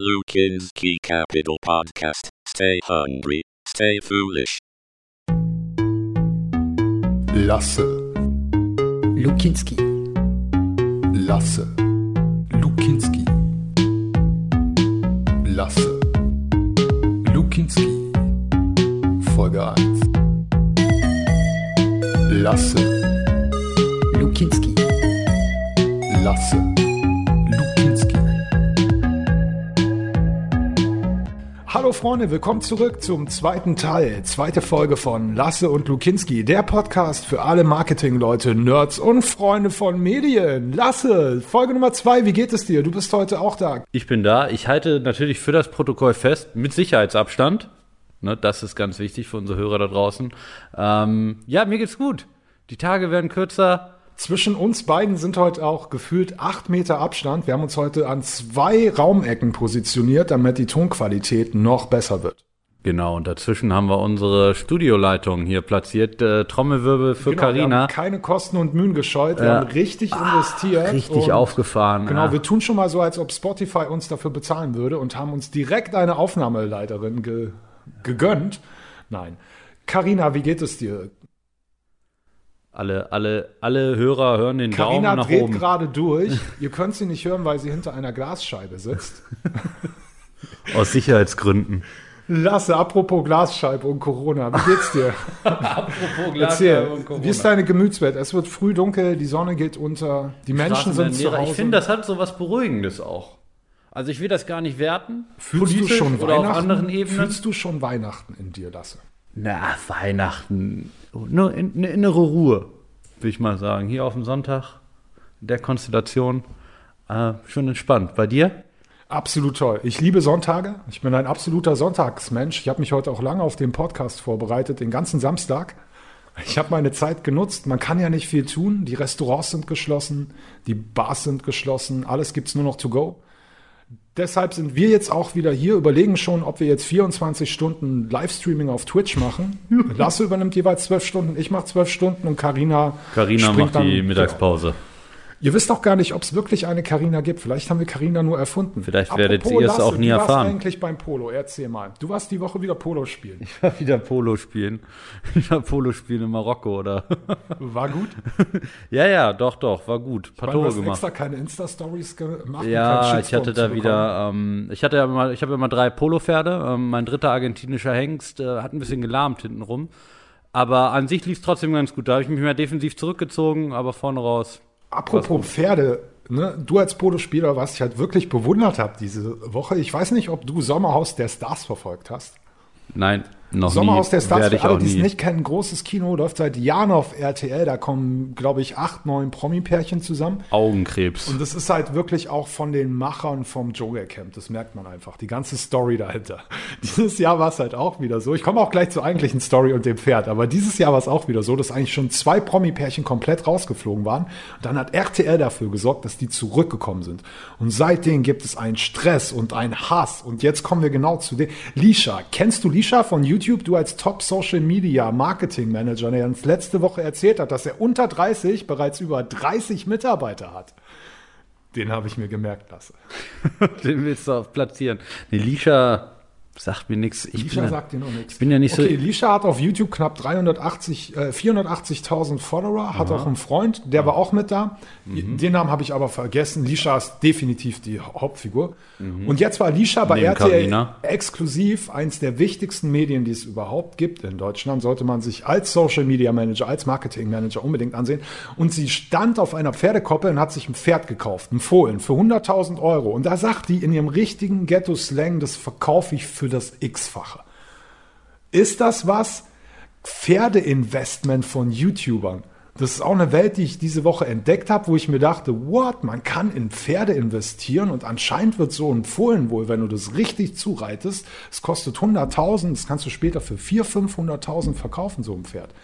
Lukinski Capital Podcast. Stay hungry, stay foolish. Lasse, Lukinski. Lasse, Lukinski. Lasse, Lukinski. Folge 1. Lasse, Lukinski. Lasse, Hallo Freunde, willkommen zurück zum zweiten Teil, zweite Folge von Lasse und Lukinski, der Podcast für alle Marketingleute, Nerds und Freunde von Medien. Lasse, Folge Nummer zwei, wie geht es dir? Du bist heute auch da. Ich bin da. Ich halte natürlich für das Protokoll fest, mit Sicherheitsabstand. Ne, das ist ganz wichtig für unsere Hörer da draußen. Ähm, ja, mir geht's gut. Die Tage werden kürzer. Zwischen uns beiden sind heute auch gefühlt acht Meter Abstand. Wir haben uns heute an zwei Raumecken positioniert, damit die Tonqualität noch besser wird. Genau, und dazwischen haben wir unsere Studioleitung hier platziert. Äh, Trommelwirbel für Genau, wir Carina. haben keine Kosten und Mühen gescheut. Wir Ja. haben richtig investiert. Richtig aufgefahren. Genau, ja. wir tun schon mal so, als ob Spotify uns dafür bezahlen würde und haben uns direkt eine Aufnahmeleiterin ge gegönnt. Nein. Carina, wie geht es dir? Alle, alle, alle Hörer hören den Carina Daumen nach dreht oben. gerade durch. Ihr könnt sie nicht hören, weil sie hinter einer Glasscheibe sitzt. Aus Sicherheitsgründen. Lasse, apropos Glasscheibe und Corona, wie geht's dir? Apropos Erzähl, wie ist deine Gemütswelt? Es wird früh dunkel, die Sonne geht unter, die Menschen sind zu Hause. Ich finde, das hat so was Beruhigendes auch. Also ich will das gar nicht werten. Fühlst du schon Weihnachten? Fühlst du schon Weihnachten in dir, Lasse? Na, Weihnachten. In, eine innere Ruhe, will ich mal sagen. Hier auf dem Sonntag, in der Konstellation. Äh, schon entspannt. Bei dir? Absolut toll. Ich liebe Sonntage. Ich bin ein absoluter Sonntagsmensch. Ich habe mich heute auch lange auf den Podcast vorbereitet, den ganzen Samstag. Ich habe meine Zeit genutzt. Man kann ja nicht viel tun. Die Restaurants sind geschlossen, die Bars sind geschlossen, alles gibt's nur noch to go. Deshalb sind wir jetzt auch wieder hier, überlegen schon, ob wir jetzt 24 Stunden Livestreaming auf Twitch machen. Lasse übernimmt jeweils 12 Stunden, ich mache 12 Stunden und Carina Carina springt macht die dann- Mittagspause. Ihr wisst doch gar nicht, ob es wirklich eine Carina gibt. Vielleicht haben wir Carina nur erfunden. Vielleicht werdet ihr es Lasse, auch nie du warst erfahren. eigentlich beim Polo. Erzähl mal. Du warst die Woche wieder Polo spielen. Ich war wieder Polo spielen. Ich war Polo spielen in Marokko, oder? War gut. ja, ja, doch, doch, war gut. Paar Weil du Tore hast gemacht. extra keine Insta-Stories gemacht. um keinen Ja, ich hatte da wieder, ähm, ich hatte ja immer, ich habe immer drei Polo-Pferde. Ähm, mein dritter argentinischer Hengst äh, hat ein bisschen gelahmt hintenrum. Aber an sich lief es trotzdem ganz gut. Da habe ich mich mehr defensiv zurückgezogen, aber vorne raus. Apropos Pferde, ne? du als Polospieler, was ich halt wirklich bewundert habe diese Woche. Ich weiß nicht, ob du Sommerhaus der Stars verfolgt hast. Nein, noch Sommerhaus der Stars, für alle, die es nicht kennen, großes Kino, läuft seit Jahren auf RTL. Da kommen, glaube ich, acht, neun Promi-Pärchen zusammen. Augenkrebs. Und das ist halt wirklich auch von den Machern vom Dschungelcamp. Das merkt man einfach. Die ganze Story dahinter. Dieses Jahr war es halt auch wieder so. Ich komme auch gleich zur eigentlichen Story und dem Pferd. Aber dieses Jahr war es auch wieder so, dass eigentlich schon zwei Promi-Pärchen komplett rausgeflogen waren. Und dann hat RTL dafür gesorgt, dass die zurückgekommen sind. Und seitdem gibt es einen Stress und einen Hass. Und jetzt kommen wir genau zu dem. Lisha. Kennst du Lisha von YouTube? Du als Top Social Media Marketing Manager, der uns letzte Woche erzählt hat, dass er unter 30 bereits über 30 Mitarbeiter hat. Den habe ich mir gemerkt lassen. Den willst du auch platzieren. Nee, Lisha sagt mir nichts. Ich Lisha bin, sagt dir noch nichts. Ich bin ja nicht okay, so. Lisha hat auf YouTube knapp 380, äh, 480.000 Follower, hat auch einen Freund, der war auch mit da. Mhm. Den Namen habe ich aber vergessen. Lisha ist definitiv die Hauptfigur. Und jetzt war Lisha bei Mhm. Neben RTL Carina. exklusiv eins der wichtigsten Medien, die es überhaupt gibt in Deutschland. Sollte man sich als Social Media Manager, als Marketing Manager unbedingt ansehen. Und sie stand auf einer Pferdekoppel und hat sich ein Pferd gekauft, ein Fohlen, für 100.000 Euro. Und da sagt die in ihrem richtigen Ghetto-Slang, das verkaufe ich für das X-fache. Ist das was? Pferdeinvestment von YouTubern. Das ist auch eine Welt, die ich diese Woche entdeckt habe, wo ich mir dachte, what, man kann in Pferde investieren und anscheinend wird so ein Fohlen wohl, wenn du das richtig zureitest, es kostet 100.000, das kannst du später für 400.000, 500.000 verkaufen, so ein Pferd.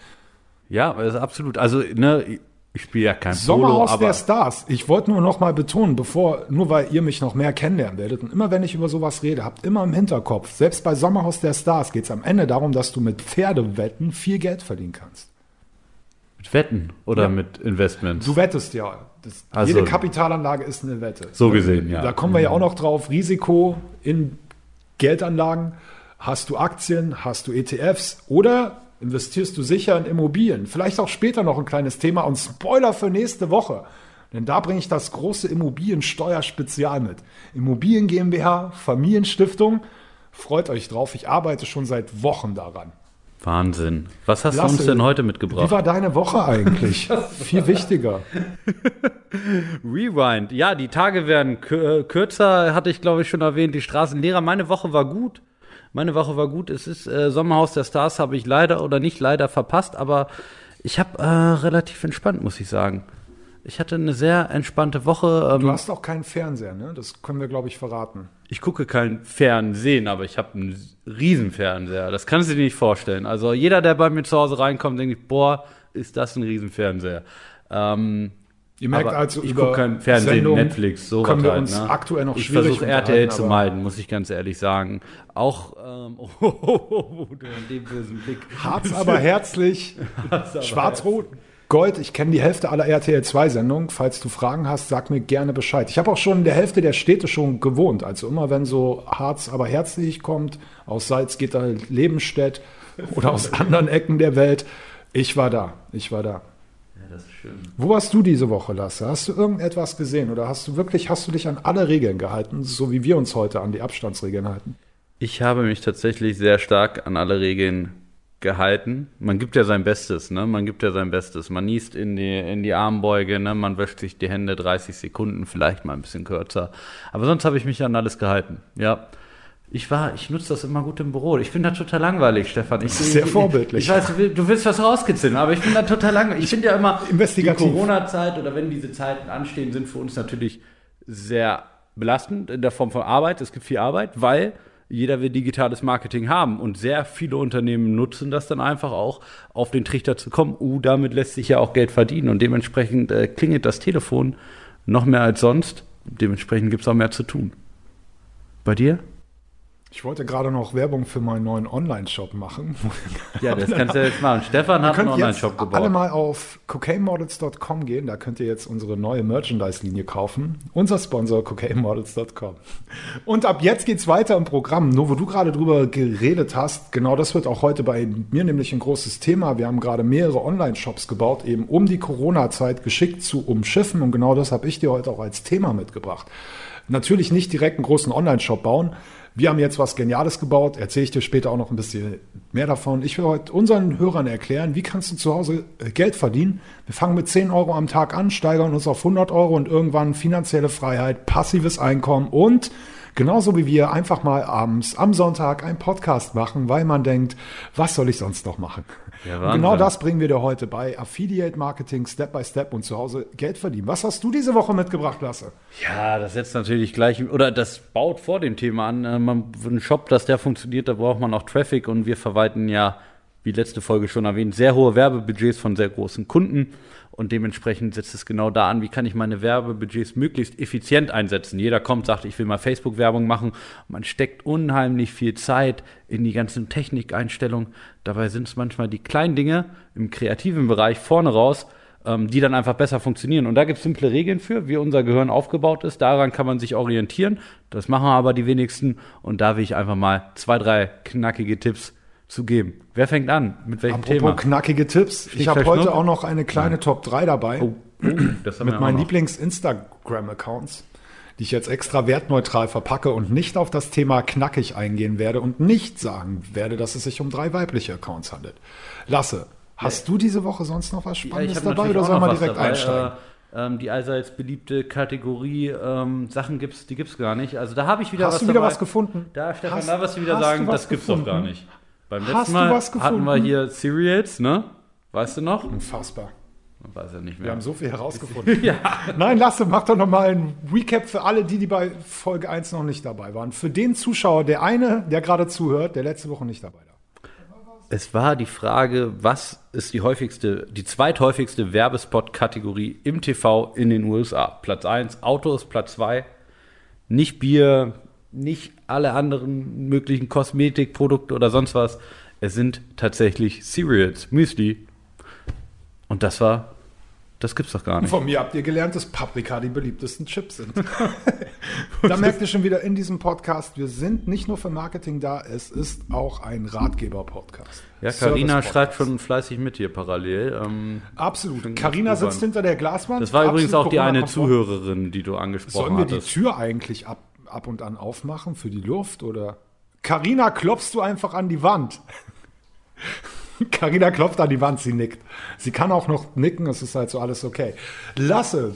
Ja, ist absolut. Also, ne, ich spiele ja kein Polo, Sommerhaus aber der Stars. Ich wollte nur noch mal betonen, bevor, nur weil ihr mich noch mehr kennenlernen werdet und immer wenn ich über sowas rede, habt immer im Hinterkopf, selbst bei Sommerhaus der Stars geht es am Ende darum, dass du mit Pferdewetten viel Geld verdienen kannst. Mit Wetten oder Ja. mit Investments? Du wettest ja. Das, Ach jede. Kapitalanlage ist eine Wette. So gesehen, ja. Da kommen wir ja auch noch drauf. Risiko in Geldanlagen. Hast du Aktien? Hast du ETFs? Oder investierst du sicher in Immobilien? Vielleicht auch später noch ein kleines Thema und Spoiler für nächste Woche. Denn da bringe ich das große Immobiliensteuerspezial mit. Immobilien GmbH, Familienstiftung. Freut euch drauf. Ich arbeite schon seit Wochen daran. Wahnsinn. Was hast Lasse, du uns denn heute Wie mitgebracht? war deine Woche eigentlich? Viel wichtiger. Rewind. Ja, die Tage werden kür- kürzer, hatte ich glaube ich schon erwähnt. Die Straßen leerer. Meine Woche war gut. Meine Woche war gut. Es ist äh, Sommerhaus der Stars, habe ich leider oder nicht leider verpasst, aber ich habe äh, relativ entspannt, muss ich sagen. Ich hatte eine sehr entspannte Woche. Ähm, Du hast auch keinen Fernseher, ne? Das können wir, glaube ich, verraten. ich gucke kein Fernsehen, aber ich habe einen Riesenfernseher. Das kannst du dir nicht vorstellen. Also jeder, der bei mir zu Hause reinkommt, denkt, ich, boah, ist das ein Riesenfernseher. Ähm, Ihr merkt aber also, ich gucke kein Fernsehen, Sendungen Netflix, so können wir halt, uns ne? aktuell noch Ich versuche RTL zu meiden, muss ich ganz ehrlich sagen. Auch ähm, oh, den bösen Blick. Harz aber herzlich, schwarz-rot, Gold. Ich kenne die Hälfte aller RTL 2 Sendungen. Falls du Fragen hast, sag mir gerne Bescheid. Ich habe auch schon in der Hälfte der Städte schon gewohnt. Also immer wenn so Harz aber herzlich kommt, aus Salzgitter, Lebenstedt oder aus anderen Ecken der Welt. Ich war da. Ich war da. Das ist schön. Wo warst du diese Woche, Lasse? Hast du irgendetwas gesehen oder hast du wirklich, hast du dich an alle Regeln gehalten, so wie wir uns heute an die Abstandsregeln halten? Ich habe mich tatsächlich sehr stark an alle Regeln gehalten. Man gibt ja sein Bestes, ne? Man gibt ja sein Bestes. Man niest in die, in die Armbeuge, ne? Man wäscht sich die Hände 30 Sekunden, vielleicht mal ein bisschen kürzer. Aber sonst habe ich mich an alles gehalten. Ja. Ich war, ich nutze das immer gut im Büro. Ich finde das total langweilig, Stefan. Ich, Sehr ich, vorbildlich. Ich weiß, du, will- du willst was rauskitzeln, aber ich finde das total langweilig. Ich finde ja immer, die Corona-Zeit oder wenn diese Zeiten anstehen, sind für uns natürlich sehr belastend in der Form von Arbeit. Es gibt viel Arbeit, weil jeder will digitales Marketing haben und sehr viele Unternehmen nutzen das dann einfach auch, auf den Trichter zu kommen. Uh, damit lässt sich ja auch Geld verdienen und dementsprechend äh, klingelt das Telefon noch mehr als sonst. Dementsprechend gibt es auch mehr zu tun. Bei dir? Ich wollte gerade noch Werbung für meinen neuen Online-Shop machen. Ja, das kannst du jetzt machen. Stefan hat einen Online-Shop alle gebaut. mal auf cocainemodels.com gehen, da könnt ihr jetzt unsere neue Merchandise-Linie kaufen. Unser Sponsor cocainemodels.com. Und ab jetzt geht's weiter im Programm. Nur wo du gerade drüber geredet hast, genau das wird auch heute bei mir nämlich ein großes Thema. Wir haben gerade mehrere Online-Shops gebaut, eben um die Corona-Zeit geschickt zu umschiffen. Und genau das habe ich dir heute auch als Thema mitgebracht. Natürlich nicht direkt einen großen Online-Shop bauen. Wir haben jetzt was Geniales gebaut, erzähle ich dir später auch noch ein bisschen mehr davon. Ich will heute unseren Hörern erklären, wie kannst du zu Hause äh, Geld verdienen. Wir fangen mit 10 Euro am Tag an, steigern uns auf 100 Euro und irgendwann finanzielle Freiheit, passives Einkommen und genauso wie wir einfach mal abends am Sonntag einen Podcast machen, weil man denkt, was soll ich sonst noch machen? Ja, genau das bringen wir dir heute bei Affiliate Marketing Step by Step und zu Hause Geld verdienen. Was hast du diese Woche mitgebracht, Lasse? Ja, das setzt natürlich gleich, oder das baut vor dem Thema an. Äh, Man, einen Shop, dass der funktioniert, da braucht man auch Traffic und wir verwalten ja, wie letzte Folge schon erwähnt, sehr hohe Werbebudgets von sehr großen Kunden und dementsprechend setzt es genau da an, wie kann ich meine Werbebudgets möglichst effizient einsetzen. Jeder kommt, sagt, ich will mal Facebook-Werbung machen. Man steckt unheimlich viel Zeit in die ganzen Technikeinstellungen. Dabei sind es manchmal die kleinen Dinge im kreativen Bereich vorne raus, ähm, die dann einfach besser funktionieren. Und da gibt es simple Regeln für, wie unser Gehirn aufgebaut ist. Daran kann man sich orientieren. Das machen aber die wenigsten. Und da will ich einfach mal zwei, drei knackige Tipps zu geben. Wer fängt an? Mit welchem Apropos Thema? knackige Tipps. Ich habe heute auch noch eine kleine Top 3 dabei. Oh, oh, mit meinen. Lieblings-Instagram-Accounts, die ich jetzt extra wertneutral verpacke und nicht auf das Thema knackig eingehen werde und nicht sagen werde, dass es sich um drei weibliche Accounts handelt. Lasse, hast du diese Woche sonst noch was Ja, Spannendes hab dabei oder sollen wir was direkt dabei. einsteigen? Äh, ähm, die allseits beliebte Kategorie ähm, Sachen gibt's, die gibt's gar nicht. Also da habe ich wieder Hast was du wieder dabei. was gefunden? Da, Stefan, Hast- da wirst du wieder hast sagen, du was das gibt's doch gar gefunden? nicht. Beim Hast letzten du Mal was hatten wir hier Cereals, ne? Weißt du noch? Unfassbar. Weiß er nicht Wir mehr. haben so viel herausgefunden. Nein, Lasse, mach doch noch mal ein Recap für alle, die, die bei Folge 1 noch nicht dabei waren. Für den Zuschauer, der eine, der gerade zuhört, der letzte Woche nicht dabei war. Es war die Frage, was ist die häufigste, die zweithäufigste Werbespot-Kategorie im TV in den USA? Platz 1 Autos, Platz 2 nicht Bier, nicht alle anderen möglichen Kosmetikprodukte oder sonst was. Es sind tatsächlich Cereals, Müsli. Und das war, das gibt's doch gar nicht. Von mir habt ihr gelernt, dass Paprika die beliebtesten Chips sind. da merkt ihr schon wieder in diesem Podcast, wir sind nicht nur für Marketing da, es ist auch ein Ratgeber-Podcast. Ja, Carina Service-Podcast. schreibt schon fleißig mit hier parallel. Ähm, Absolut. Carina sitzt hinter der Glaswand. das war übrigens auch die eine. Zuhörerin, die du angesprochen Sollen wir die. Tür eigentlich ab, ab und an aufmachen für die Luft oder? Carina, klopfst du einfach an die Wand? Carina klopft an die Wand, sie nickt. Sie kann auch noch nicken, es ist halt so alles okay. Lasse,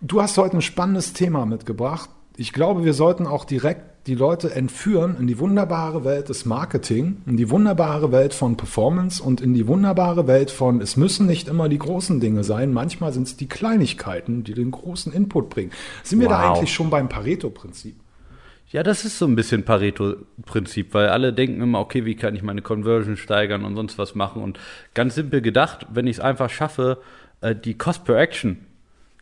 du hast heute ein spannendes Thema mitgebracht. Ich glaube, wir sollten auch direkt die Leute entführen in die wunderbare Welt des Marketing, in die wunderbare Welt von Performance und in die wunderbare Welt von, es müssen nicht immer die großen Dinge sein, manchmal sind es die Kleinigkeiten, die den großen Input bringen. Sind wir da Wow. eigentlich schon beim Pareto-Prinzip? Ja, das ist so ein bisschen Pareto-Prinzip, weil alle denken immer, okay, wie kann ich meine Conversion steigern und sonst was machen. Und ganz simpel gedacht, wenn ich es einfach schaffe, äh, die Cost per Action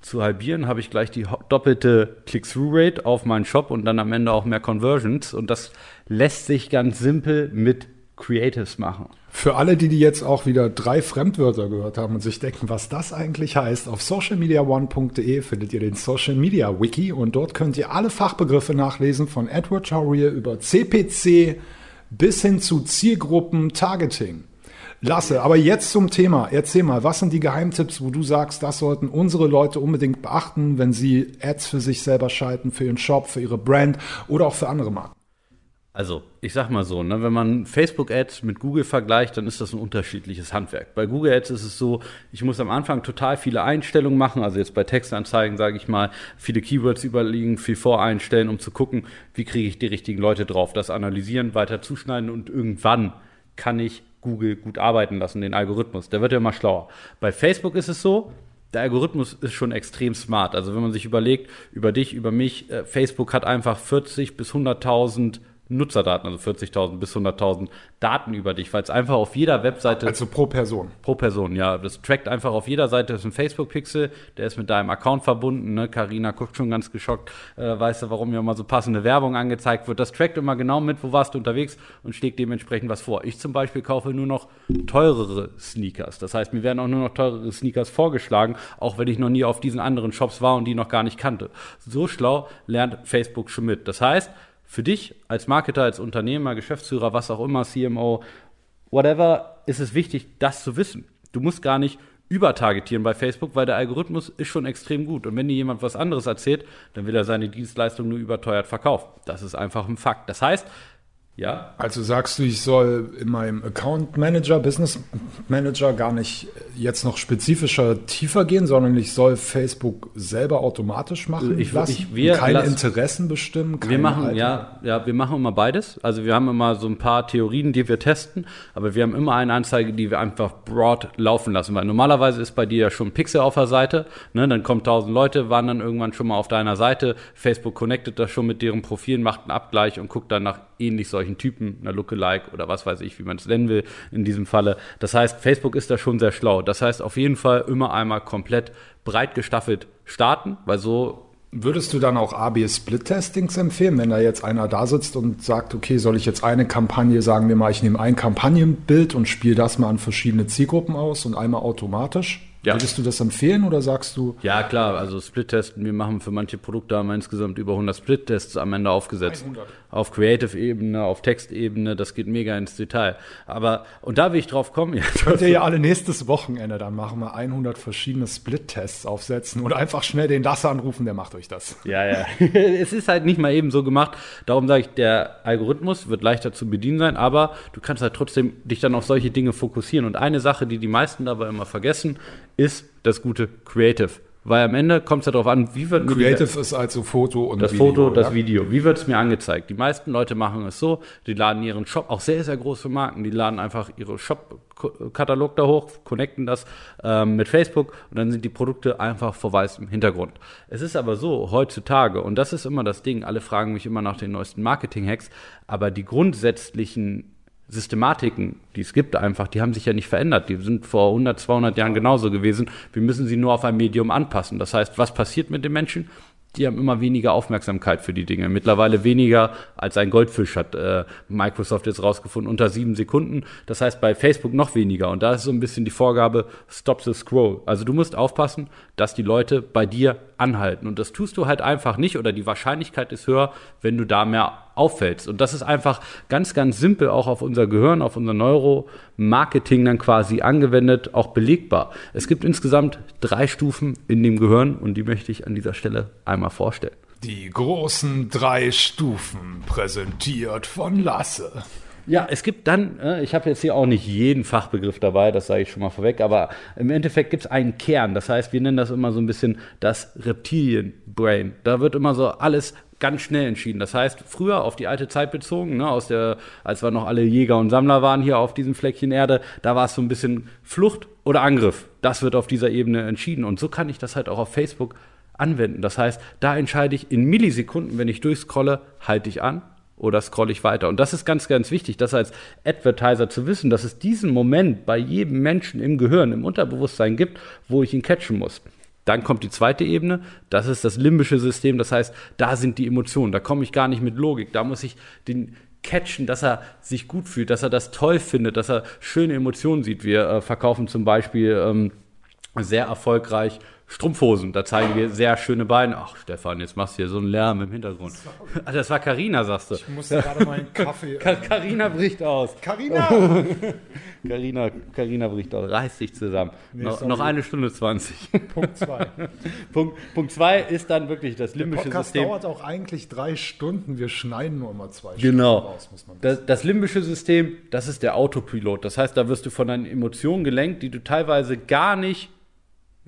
zu halbieren, habe ich gleich die doppelte Click-Through-Rate auf meinen Shop und dann am Ende auch mehr Conversions. Und das lässt sich ganz simpel mit Creatives machen. Für alle, die, die jetzt auch wieder drei Fremdwörter gehört haben und sich denken, was das eigentlich heißt, auf socialmediaone.de findet ihr den Social Media Wiki und dort könnt ihr alle Fachbegriffe nachlesen von Edward Chaurier über CPC bis hin zu Zielgruppen Targeting. Lasse, aber jetzt zum Thema. Erzähl mal, was sind die Geheimtipps, wo du sagst, das sollten unsere Leute unbedingt beachten, wenn sie Ads für sich selber schalten, für ihren Shop, für ihre Brand oder auch für andere Marken? Also, ich sag mal so, ne, wenn man Facebook-Ads mit Google vergleicht, dann ist das ein unterschiedliches Handwerk. Bei Google Ads ist es so, ich muss am Anfang total viele Einstellungen machen, also jetzt bei Textanzeigen sage ich mal, viele Keywords überlegen, viel voreinstellen, um zu gucken, wie kriege ich die richtigen Leute drauf, das analysieren, weiter zuschneiden und irgendwann kann ich Google gut arbeiten lassen, den Algorithmus. Der wird ja immer schlauer. Bei Facebook ist es so, der Algorithmus ist schon extrem smart. Also wenn man sich überlegt, über dich, über mich, äh, Facebook hat einfach 40 bis 100.000 Nutzerdaten, also 40.000 bis 100.000 Daten über dich, weil es einfach auf jeder Webseite Also pro Person. pro Person, ja. Das trackt einfach auf jeder Seite das ist ein Facebook-Pixel, der ist mit deinem Account verbunden. Ne? Carina guckt schon ganz geschockt, äh, weißt du, warum mir immer so passende Werbung angezeigt wird. Das trackt immer genau mit, wo warst du unterwegs und schlägt dementsprechend was vor. Ich zum Beispiel kaufe nur noch teurere Sneakers. Das heißt, mir werden auch nur noch teurere Sneakers vorgeschlagen, auch wenn ich noch nie auf diesen anderen Shops war und die noch gar nicht kannte. So schlau lernt Facebook schon mit. Das heißt, für dich als Marketer, als Unternehmer, Geschäftsführer, was auch immer, CMO, whatever, ist es wichtig, das zu wissen. Du musst gar nicht übertargetieren bei Facebook, weil der Algorithmus ist schon extrem gut. Und wenn dir jemand was anderes erzählt, dann will er seine Dienstleistung nur überteuert verkaufen. Das ist einfach ein Fakt. Das heißt, ja, Also sagst du, ich soll in meinem Account Manager, Business Manager gar nicht jetzt noch spezifischer tiefer gehen, sondern ich soll Facebook selber automatisch machen Ich- lassen, ich- wir keine lassen- Interessen bestimmen. Wir keine machen, Haltung. ja, ja, wir machen immer beides. Also wir haben immer so ein paar Theorien, die wir testen, aber wir haben immer eine Anzeige, die wir einfach broad laufen lassen. Weil normalerweise ist bei dir ja schon ein Pixel auf der Seite, ne? dann kommen tausend Leute, waren dann irgendwann schon mal auf deiner Seite. Facebook connectet das schon mit deren Profilen, macht einen Abgleich und guckt dann nach ähnlich solchen Typen, einer Lookalike oder was weiß ich, wie man es nennen will in diesem Falle. Das heißt, Facebook ist da schon sehr schlau. Das heißt, auf jeden Fall immer einmal komplett breit gestaffelt starten, weil so Würdest du dann auch AB-Split-Testings empfehlen, wenn da jetzt einer da sitzt und sagt, okay, soll ich jetzt eine Kampagne, sagen wir mal, ich nehme ein Kampagnenbild und spiele das mal an verschiedene Zielgruppen aus und einmal automatisch? Ja. Würdest du das empfehlen oder sagst du, Ja, klar, also Split-Testen, wir machen für manche Produkte haben wir insgesamt über 100 Split-Tests am Ende aufgesetzt. 100. Auf Creative-Ebene, auf Textebene, das geht mega ins Detail. Aber, und da will ich drauf kommen, ja, Könnt ihr ja alle nächstes Wochenende dann machen wir 100 verschiedene Split-Tests aufsetzen oder einfach schnell den Lasse anrufen, der macht euch das. Ja, ja. es ist halt nicht mal eben so gemacht. Darum sage ich, der Algorithmus wird leichter zu bedienen sein, aber du kannst halt trotzdem dich dann auf solche Dinge fokussieren. Und eine Sache, die die meisten dabei immer vergessen, ist das gute Creative. Weil am Ende kommt es ja darauf an, wie wird mir Creative ist also Foto und das Video, Foto, das ja? Video. Wie wird es mir angezeigt? Die meisten Leute machen es so, die laden ihren Shop, auch sehr, sehr große Marken, die laden einfach ihre Shop-Katalog da hoch, connecten das ähm, mit Facebook und dann sind die Produkte einfach vor weißem Hintergrund. Es ist aber so, heutzutage, und das ist immer das Ding, alle fragen mich immer nach den neuesten Marketing-Hacks, aber die grundsätzlichen Systematiken, die es gibt einfach, die haben sich ja nicht verändert. Die sind vor 100, 200 Jahren genauso gewesen. Wir müssen sie nur auf ein Medium anpassen. Das heißt, was passiert mit den Menschen? die haben immer weniger Aufmerksamkeit für die Dinge. Mittlerweile weniger als ein Goldfisch hat äh, Microsoft jetzt rausgefunden, unter sieben Sekunden. Das heißt bei Facebook noch weniger. Und da ist so ein bisschen die Vorgabe, stop the scroll. Also du musst aufpassen, dass die Leute bei dir anhalten. Und das tust du halt einfach nicht oder die Wahrscheinlichkeit ist höher, wenn du da mehr auffällst. Und das ist einfach ganz, ganz simpel auch auf unser Gehirn, auf unser Neuromarketing dann quasi angewendet, auch belegbar. Es gibt insgesamt drei Stufen in dem Gehirn und die möchte ich an dieser Stelle einmal vorstellen. Die großen drei Stufen, präsentiert von Lasse. Ja, es gibt dann, äh, ich habe jetzt hier auch nicht jeden Fachbegriff dabei, das sage ich schon mal vorweg, aber im Endeffekt gibt es einen Kern. Das heißt, wir nennen das immer so ein bisschen das Reptilienbrain. Da wird immer so alles ganz schnell entschieden. Das heißt, früher auf die alte Zeit bezogen, ne, aus der, als wir noch alle Jäger und Sammler waren hier auf diesem Fleckchen Erde, da war es so ein bisschen Flucht oder Angriff. Das wird auf dieser Ebene entschieden. Und so kann ich das halt auch auf Facebook anwenden. Das heißt, da entscheide ich in Millisekunden, wenn ich durchscrolle, halte ich an oder scrolle ich weiter. Und das ist ganz, ganz wichtig, das als Advertiser zu wissen, dass es diesen Moment bei jedem Menschen im Gehirn, im Unterbewusstsein gibt, wo ich ihn catchen muss. Dann kommt die zweite Ebene, das ist das limbische System, das heißt, da sind die Emotionen, da komme ich gar nicht mit Logik, da muss ich den catchen, dass er sich gut fühlt, dass er das toll findet, dass er schöne Emotionen sieht. Wir äh, verkaufen zum Beispiel ähm, sehr erfolgreich Strumpfhosen. Da zeigen wir sehr schöne Beine. Ach, Stefan, jetzt machst du hier so einen Lärm im Hintergrund. Ach, das war Karina, sagst du. Ich musste gerade meinen Kaffee. Karina bricht aus. Carina! Karina, Karina bricht aus. Reiß dich zusammen. Nee, noch, sorry. noch eine Stunde 20. Punkt 2. Punkt, Punkt zwei ist dann wirklich das Der limbische Podcast System. dauert auch eigentlich drei Stunden. Wir schneiden nur immer zwei Genau. Stunden raus, muss man Das, das limbische System, das ist der Autopilot. Das heißt, da wirst du von deinen Emotionen gelenkt, die du teilweise gar nicht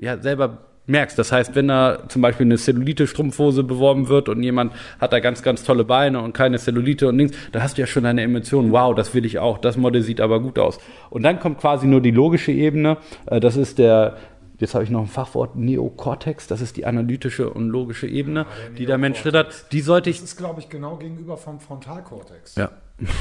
ja, selber merkst. Das heißt, wenn da zum Beispiel eine Cellulite-Strumpfhose beworben wird und jemand hat da ganz, ganz tolle Beine und keine Cellulite und nichts, da hast du ja schon deine Emotionen. Wow, das will ich auch. Das Model sieht aber gut aus. Und dann kommt quasi nur die logische Ebene. Äh, Das ist der Jetzt habe ich noch ein Fachwort Neokortex, das ist die analytische und logische Ebene, die der Mensch trittert. Die sollte ich Das ist, glaube ich, genau gegenüber vom Frontalkortex. ja.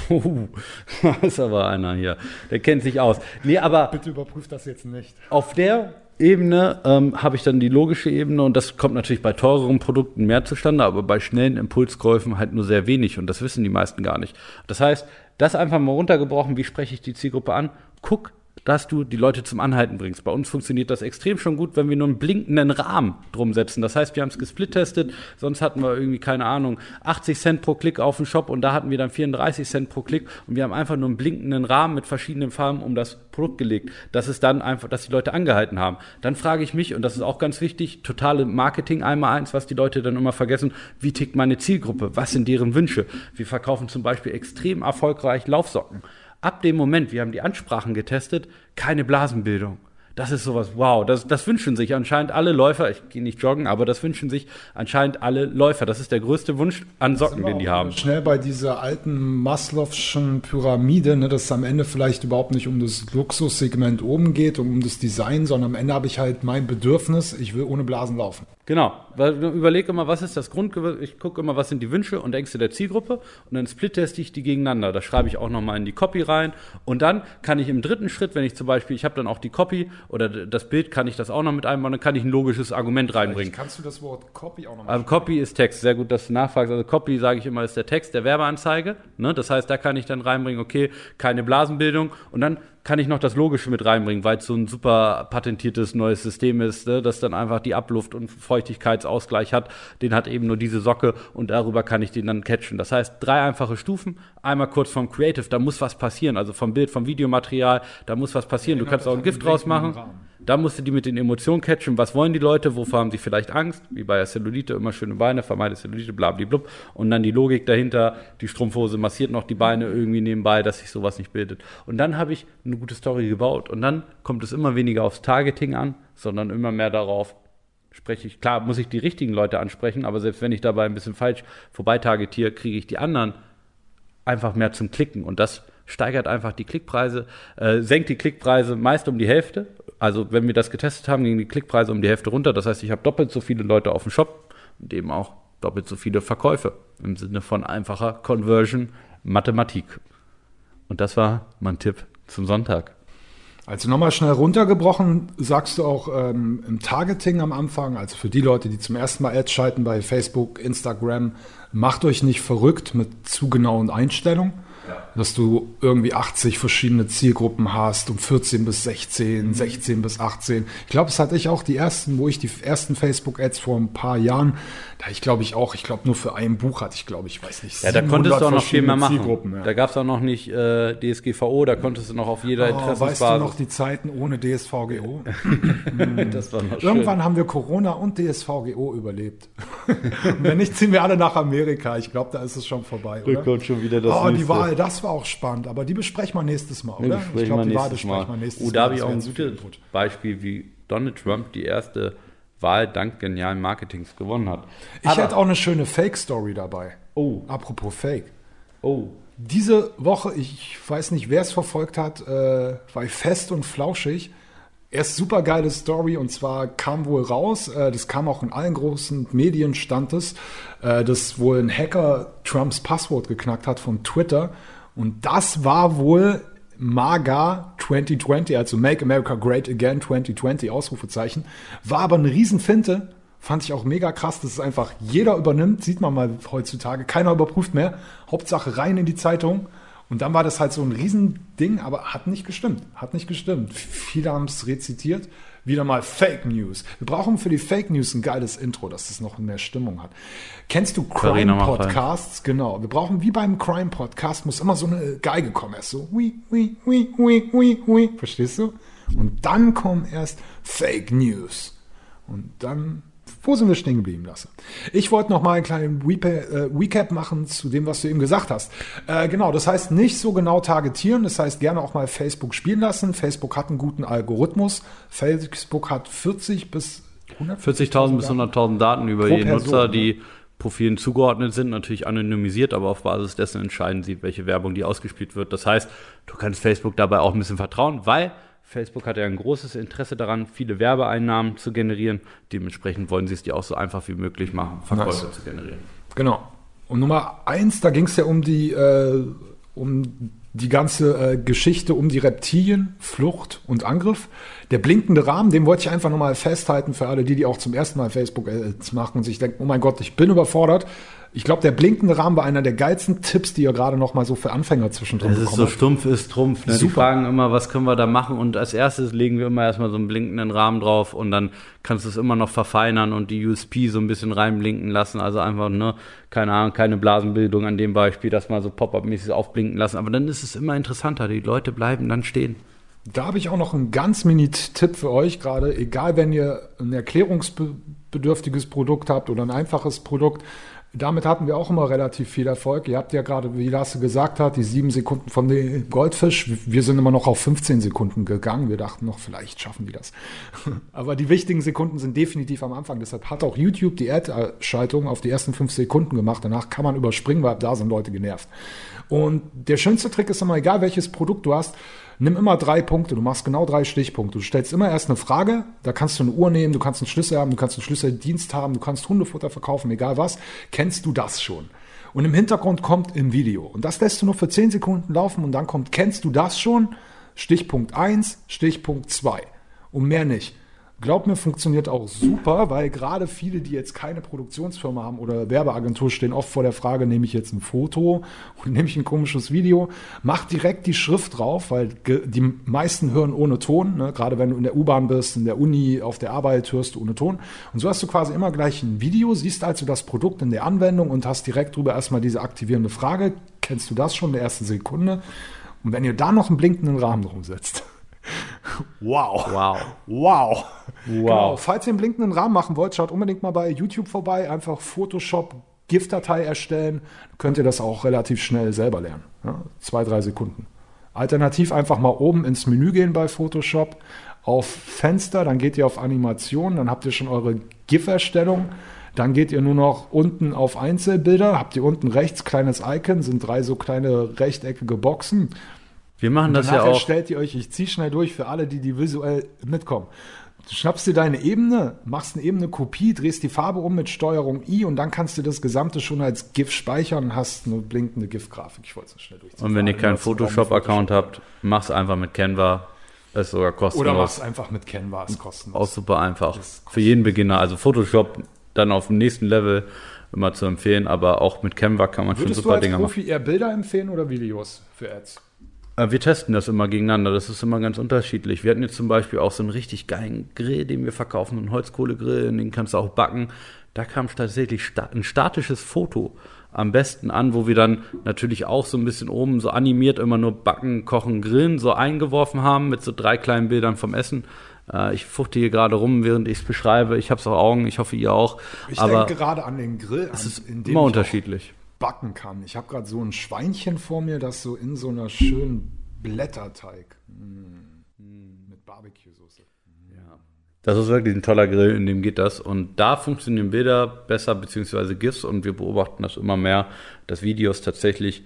Uh, da ist aber einer hier. Der kennt sich aus. Nee, aber Bitte überprüft das jetzt nicht. auf der Ebene ähm, habe ich dann die logische Ebene und das kommt natürlich bei teureren Produkten mehr zustande, aber bei schnellen Impulskäufen halt nur sehr wenig und das wissen die meisten gar nicht. Das heißt, das einfach mal runtergebrochen, wie spreche ich die Zielgruppe an? Guck, dass du die Leute zum Anhalten bringst. Bei uns funktioniert das extrem schon gut, wenn wir nur einen blinkenden Rahmen drum setzen. Das heißt, wir haben es gesplittestet, sonst hatten wir irgendwie, keine Ahnung, 80 Cent pro Klick auf den Shop und da hatten wir dann 34 Cent pro Klick und wir haben einfach nur einen blinkenden Rahmen mit verschiedenen Farben um das Produkt gelegt. Das ist dann einfach, dass die Leute angehalten haben. Dann frage ich mich, und das ist auch ganz wichtig, totale Marketing einmal eins, was die Leute dann immer vergessen, wie tickt meine Zielgruppe? Was sind deren Wünsche? Wir verkaufen zum Beispiel extrem erfolgreich Laufsocken. Ab dem Moment, wir haben die Ansprachen getestet, keine Blasenbildung. Das ist sowas, wow, das, das wünschen sich anscheinend alle Läufer. Ich gehe nicht joggen, aber das wünschen sich anscheinend alle Läufer. Das ist der größte Wunsch an Socken, den die haben. Schnell bei dieser alten Maslow'schen Pyramide, ne, dass es am Ende vielleicht überhaupt nicht um das Luxussegment oben geht, um das Design, sondern am Ende habe ich halt mein Bedürfnis, ich will ohne Blasen laufen. Genau, weil überleg immer, was ist das Grundgewürz, ich gucke immer, was sind die Wünsche und Ängste der Zielgruppe und dann splitteste ich die gegeneinander. Da schreibe ich auch nochmal in die Copy rein und dann kann ich im dritten Schritt, wenn ich zum Beispiel, ich habe dann auch die Copy oder das Bild, kann ich das auch noch mit einbauen, dann kann ich ein logisches Argument reinbringen. Kannst du das Wort Copy auch nochmal Also Copy ist Text, sehr gut, dass du nachfragst. Also Copy, sage ich immer, ist der Text der Werbeanzeige. Ne? Das heißt, da kann ich dann reinbringen, okay, keine Blasenbildung und dann kann ich noch das Logische mit reinbringen, weil es so ein super patentiertes neues System ist, ne? das dann einfach die Abluft- und Feuchtigkeitsausgleich hat. Den hat eben nur diese Socke und darüber kann ich den dann catchen. Das heißt, drei einfache Stufen. Einmal kurz vom Creative, da muss was passieren, also vom Bild, vom Videomaterial, da muss was passieren. Du kannst auch ein Gift draus machen. Da musst du die mit den Emotionen catchen. Was wollen die Leute? Wovor haben sie vielleicht Angst? Wie bei der Cellulite, immer schöne Beine, vermeide Cellulite, blablablub. Und dann die Logik dahinter. Die Strumpfhose massiert noch die Beine irgendwie nebenbei, dass sich sowas nicht bildet. Und dann habe ich eine gute Story gebaut. Und dann kommt es immer weniger aufs Targeting an, sondern immer mehr darauf, spreche ich, klar muss ich die richtigen Leute ansprechen, aber selbst wenn ich dabei ein bisschen falsch vorbeitargetiere, kriege ich die anderen einfach mehr zum Klicken und das steigert einfach die Klickpreise, äh, senkt die Klickpreise meist um die Hälfte. Also wenn wir das getestet haben, gingen die Klickpreise um die Hälfte runter. Das heißt, ich habe doppelt so viele Leute auf dem Shop und eben auch doppelt so viele Verkäufe im Sinne von einfacher Conversion Mathematik. Und das war mein Tipp zum Sonntag. Also nochmal schnell runtergebrochen, sagst du auch ähm, im Targeting am Anfang, also für die Leute, die zum ersten Mal Ads schalten bei Facebook, Instagram, macht euch nicht verrückt mit zu genauen Einstellungen, dass du irgendwie 80 verschiedene Zielgruppen hast, um 14 bis 16, 16 bis 18. Ich glaube, es hatte ich auch die ersten, wo ich die ersten Facebook-Ads vor ein paar Jahren, da ich glaube ich auch, ich glaube nur für ein Buch hatte ich, glaube ich, weiß nicht, Ja, da konntest du auch noch viel mehr machen. Zielgruppen, ja. Da gab es auch noch nicht äh, DSGVO, da konntest du noch auf jeder Oh, weißt du Interessensbasis. noch die Zeiten ohne DSVGO? das war noch Irgendwann haben wir Corona und DSVGO überlebt. Und wenn nicht, ziehen wir alle nach Amerika. Ich glaube, da ist es schon vorbei, Da oder? kommt schon wieder das oh, die nächste. Wahl, das war auch spannend. Aber die besprechen wir nächstes Mal, oder? ich glaube, die Wahl besprechen wir nächstes Oh, da Mal. habe ich Das auch ein gutes. Beispiel, wie Donald Trump die erste Wahl dank genialen Marketings gewonnen hat. Ich Aber- hätte auch eine schöne Fake-Story dabei. Oh. Apropos Fake. Oh. Diese Woche, ich weiß nicht, wer es verfolgt hat, äh, war ich fest und flauschig. Erst super geile Story und zwar kam wohl raus, äh, das kam auch in allen großen Medien stand es, äh, dass wohl ein Hacker Trumps Passwort geknackt hat von Twitter und das war wohl MAGA 2020, also Make America Great Again 2020 Ausrufezeichen, war aber eine Riesenfinte, fand ich auch mega krass, dass es einfach jeder übernimmt, sieht man mal heutzutage, keiner überprüft mehr, Hauptsache rein in die Zeitung und dann war das halt so ein Riesending, aber hat nicht gestimmt. Hat nicht gestimmt. Viele haben es rezitiert. Wieder mal Fake News. Wir brauchen für die Fake News ein geiles Intro, dass es noch mehr Stimmung hat. Kennst du Crime Podcasts? Genau. Wir brauchen wie beim Crime Podcast muss immer so eine Geige kommen. Erst so, hui, hui, hui, hui, hui, hui. Verstehst du? Und dann kommen erst Fake News. Und dann, wo sind wir stehen geblieben, Lasse? Ich wollte noch mal einen kleinen äh, Recap machen zu dem, was du eben gesagt hast. Äh, genau, das heißt nicht so genau targetieren, das heißt gerne auch mal Facebook spielen lassen. Facebook hat einen guten Algorithmus. Facebook hat 40 bis 100 40.000 bis 100.000 Daten über jeden Person, Nutzer, ne? die Profilen zugeordnet sind, natürlich anonymisiert, aber auf Basis dessen entscheiden sie, welche Werbung die ausgespielt wird. Das heißt, du kannst Facebook dabei auch ein bisschen vertrauen, weil Facebook hat ja ein großes Interesse daran, viele Werbeeinnahmen zu generieren. Dementsprechend wollen sie es dir auch so einfach wie möglich machen, Verkäufe Nice. zu generieren. Genau. Und Nummer eins, da ging es ja um die, äh, um die ganze äh, Geschichte um die Reptilien, Flucht und Angriff. Der blinkende Rahmen, den wollte ich einfach nochmal festhalten für alle, die, die auch zum ersten Mal Facebook äh, machen und sich denken, oh mein Gott, ich bin überfordert. Ich glaube, der blinkende Rahmen war einer der geilsten Tipps, die ihr gerade noch mal so für Anfänger zwischendrin Es ist so stumpf ist Trumpf. Ne? Die fragen immer, was können wir da machen? Und als erstes legen wir immer erstmal so einen blinkenden Rahmen drauf und dann kannst du es immer noch verfeinern und die USP so ein bisschen reinblinken lassen. Also einfach, ne, keine Ahnung, keine Blasenbildung an dem Beispiel, das mal so Pop-up-mäßig aufblinken lassen. Aber dann ist es immer interessanter. Die Leute bleiben dann stehen. Da habe ich auch noch einen ganz mini-Tipp für euch gerade. Egal, wenn ihr ein erklärungsbedürftiges Produkt habt oder ein einfaches Produkt. Damit hatten wir auch immer relativ viel Erfolg. Ihr habt ja gerade, wie Lasse gesagt hat, die sieben Sekunden von dem Goldfisch. Wir sind immer noch auf 15 Sekunden gegangen. Wir dachten noch, vielleicht schaffen die das. Aber die wichtigen Sekunden sind definitiv am Anfang. Deshalb hat auch YouTube die Ad-Schaltung auf die ersten fünf Sekunden gemacht. Danach kann man überspringen, weil da sind Leute genervt. Und der schönste Trick ist immer, egal welches Produkt du hast, nimm immer drei Punkte. Du machst genau drei Stichpunkte. Du stellst immer erst eine Frage. Da kannst du eine Uhr nehmen, du kannst einen Schlüssel haben, du kannst einen Schlüsseldienst haben, du kannst Hundefutter verkaufen, egal was. Kennst du das schon? Und im Hintergrund kommt ein Video. Und das lässt du nur für 10 Sekunden laufen und dann kommt, kennst du das schon? Stichpunkt 1, Stichpunkt 2. Und mehr nicht. Glaub mir, funktioniert auch super, weil gerade viele, die jetzt keine Produktionsfirma haben oder Werbeagentur, stehen oft vor der Frage, nehme ich jetzt ein Foto und nehme ich ein komisches Video, mach direkt die Schrift drauf, weil die meisten hören ohne Ton, ne? gerade wenn du in der U-Bahn bist, in der Uni, auf der Arbeit hörst du ohne Ton. Und so hast du quasi immer gleich ein Video, siehst also das Produkt in der Anwendung und hast direkt drüber erstmal diese aktivierende Frage, kennst du das schon in der ersten Sekunde? Und wenn ihr da noch einen blinkenden Rahmen drum setzt, wow. Wow. Wow. Wow. Genau. Falls ihr einen blinkenden Rahmen machen wollt, schaut unbedingt mal bei YouTube vorbei. Einfach Photoshop GIF-Datei erstellen. Könnt ihr das auch relativ schnell selber lernen. Ja, zwei, drei Sekunden. Alternativ einfach mal oben ins Menü gehen bei Photoshop, auf Fenster, dann geht ihr auf Animation, dann habt ihr schon eure GIF-Erstellung. Dann geht ihr nur noch unten auf Einzelbilder, habt ihr unten rechts kleines Icon, sind drei so kleine rechteckige Boxen. Wir machen das ja auch. stellt ihr euch, ich ziehe schnell durch für alle, die, die visuell mitkommen. Du schnappst dir deine Ebene, machst eine Ebene-Kopie, drehst die Farbe um mit Steuerung I und dann kannst du das Gesamte schon als GIF speichern und hast eine blinkende GIF-Grafik. Ich wollte es schnell durchziehen. Und wenn ihr keinen Photoshop-Account habt, mach's einfach mit Canva. ist sogar kostenlos. Oder mach's einfach mit Canva, ist kostenlos. Auch super einfach. Für jeden Beginner. Also Photoshop dann auf dem nächsten Level immer zu empfehlen, aber auch mit Canva kann man schon Würdest du super als Dinge machen. Profi eher Bilder empfehlen oder Videos für Ads? Äh, Wir testen das immer gegeneinander, das ist immer ganz unterschiedlich. Wir hatten jetzt zum Beispiel auch so einen richtig geilen Grill, den wir verkaufen, einen Holzkohlegrill, den kannst du auch backen. Da kam tatsächlich ein statisches Foto am besten an, wo wir dann natürlich auch so ein bisschen oben so animiert immer nur backen, kochen, grillen so eingeworfen haben mit so drei kleinen Bildern vom Essen. Äh, Ich fuchte hier gerade rum, während ich es beschreibe. Ich habe es auch Augen, ich hoffe ihr auch. Ich Aber denke gerade an den Grill, es an, ist in dem immer auch unterschiedlich. Backen kann. Ich habe gerade so ein Schweinchen vor mir, das so in so einer schönen Blätterteig mm, mit Barbecue-Soße. Das ist wirklich ein toller Grill, in dem geht das. Und da funktionieren Bilder besser, beziehungsweise GIFs. Und wir beobachten das immer mehr, dass Videos tatsächlich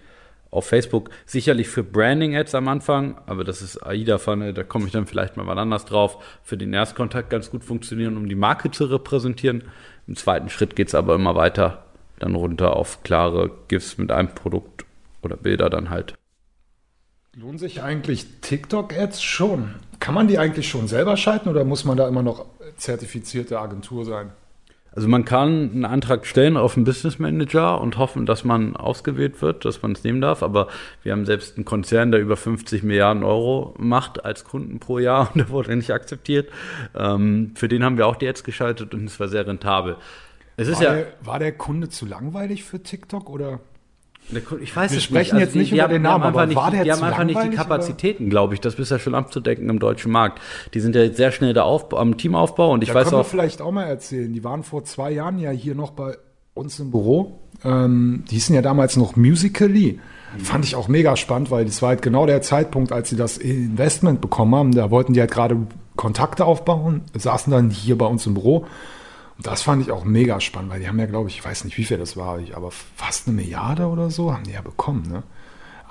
auf Facebook sicherlich für Branding-Ads am Anfang, aber das ist AIDA-Funnel, da komme ich dann vielleicht mal wann anders drauf, für den Erstkontakt ganz gut funktionieren, um die Marke zu repräsentieren. Im zweiten Schritt geht es aber immer weiter, dann runter auf klare GIFs mit einem Produkt oder Bilder dann halt. Lohnt sich eigentlich TikTok-Ads schon? Kann man die eigentlich schon selber schalten oder muss man da immer noch zertifizierte Agentur sein? Also man kann einen Antrag stellen auf einen Business Manager und hoffen, dass man ausgewählt wird, dass man es nehmen darf. Aber wir haben selbst einen Konzern, der über 50 Milliarden Euro macht als Kunden pro Jahr und der wurde nicht akzeptiert. Ähm, für den haben wir auch die Ads geschaltet und es war sehr rentabel. Es ist War, ja, der, war der Kunde zu langweilig für TikTok oder? ich weiß Wir es sprechen nicht. jetzt nicht die, über haben, den Namen, aber einfach war nicht, der die haben einfach nicht die? Kapazitäten, glaube ich. Das ist ja schon abzudecken im deutschen Markt. Die sind ja jetzt sehr schnell da auf, am Teamaufbau und ich Da weiß können wir auch, vielleicht auch mal erzählen. Die waren vor zwei Jahren ja hier noch bei uns im Büro. Ähm, die hießen ja damals noch Musically. Fand ich auch mega spannend, weil das war halt genau der Zeitpunkt, als sie das Investment bekommen haben. Da wollten die halt gerade Kontakte aufbauen, saßen dann hier bei uns im Büro. Das fand ich auch mega spannend, weil die haben ja, glaube ich, ich weiß nicht, wie viel das war, aber fast eine Milliarde oder so haben die ja bekommen. Ne?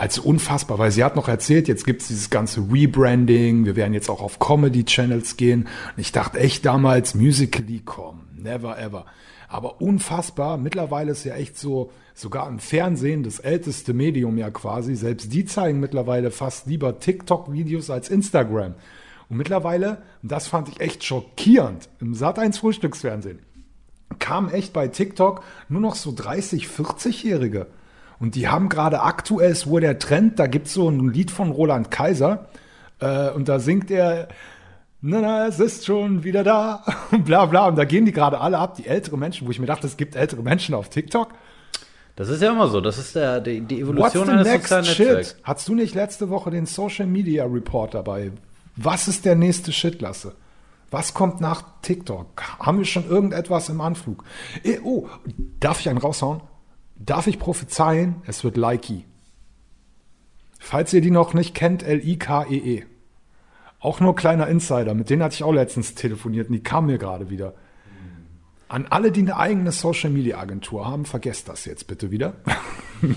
Also unfassbar, weil sie hat noch erzählt, jetzt gibt es dieses ganze Rebranding, wir werden jetzt auch auf Comedy-Channels gehen. Und ich dachte echt damals, Musically komm, never ever. Aber unfassbar, mittlerweile ist ja echt so, sogar im Fernsehen das älteste Medium ja quasi, selbst die zeigen mittlerweile fast lieber TikTok-Videos als Instagram. Und mittlerweile, und das fand ich echt schockierend, im Sat1 Frühstücksfernsehen kamen echt bei TikTok nur noch so 30, 40-Jährige. Und die haben gerade aktuell, ist wohl der Trend, da gibt es so ein Lied von Roland Kaiser äh, und da singt er, na, na, es ist schon wieder da und bla bla. Und da gehen die gerade alle ab, die ältere Menschen, wo ich mir dachte, es gibt ältere Menschen auf TikTok. das ist ja immer so. Das ist der, die, die What's Evolution the eines next sozialen shit? Netzwerks. Hattest du nicht letzte Woche den Social Media Report dabei? Was ist der nächste Shit, Lasse? Was kommt nach TikTok? Haben wir schon irgendetwas im Anflug? Eh, Oh, darf ich einen raushauen? Darf ich prophezeien? Es wird Likey. Falls ihr die noch nicht kennt, L-I-K-E-E. E. Auch nur kleiner Insider, mit denen hatte ich auch letztens telefoniert und die kamen mir gerade wieder. An alle, die eine eigene Social Media Agentur haben, vergesst das jetzt bitte wieder.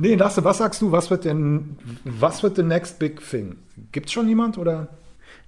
nee, Lasse, was sagst du? Was wird denn, was wird the next big thing? Gibt's schon jemand oder?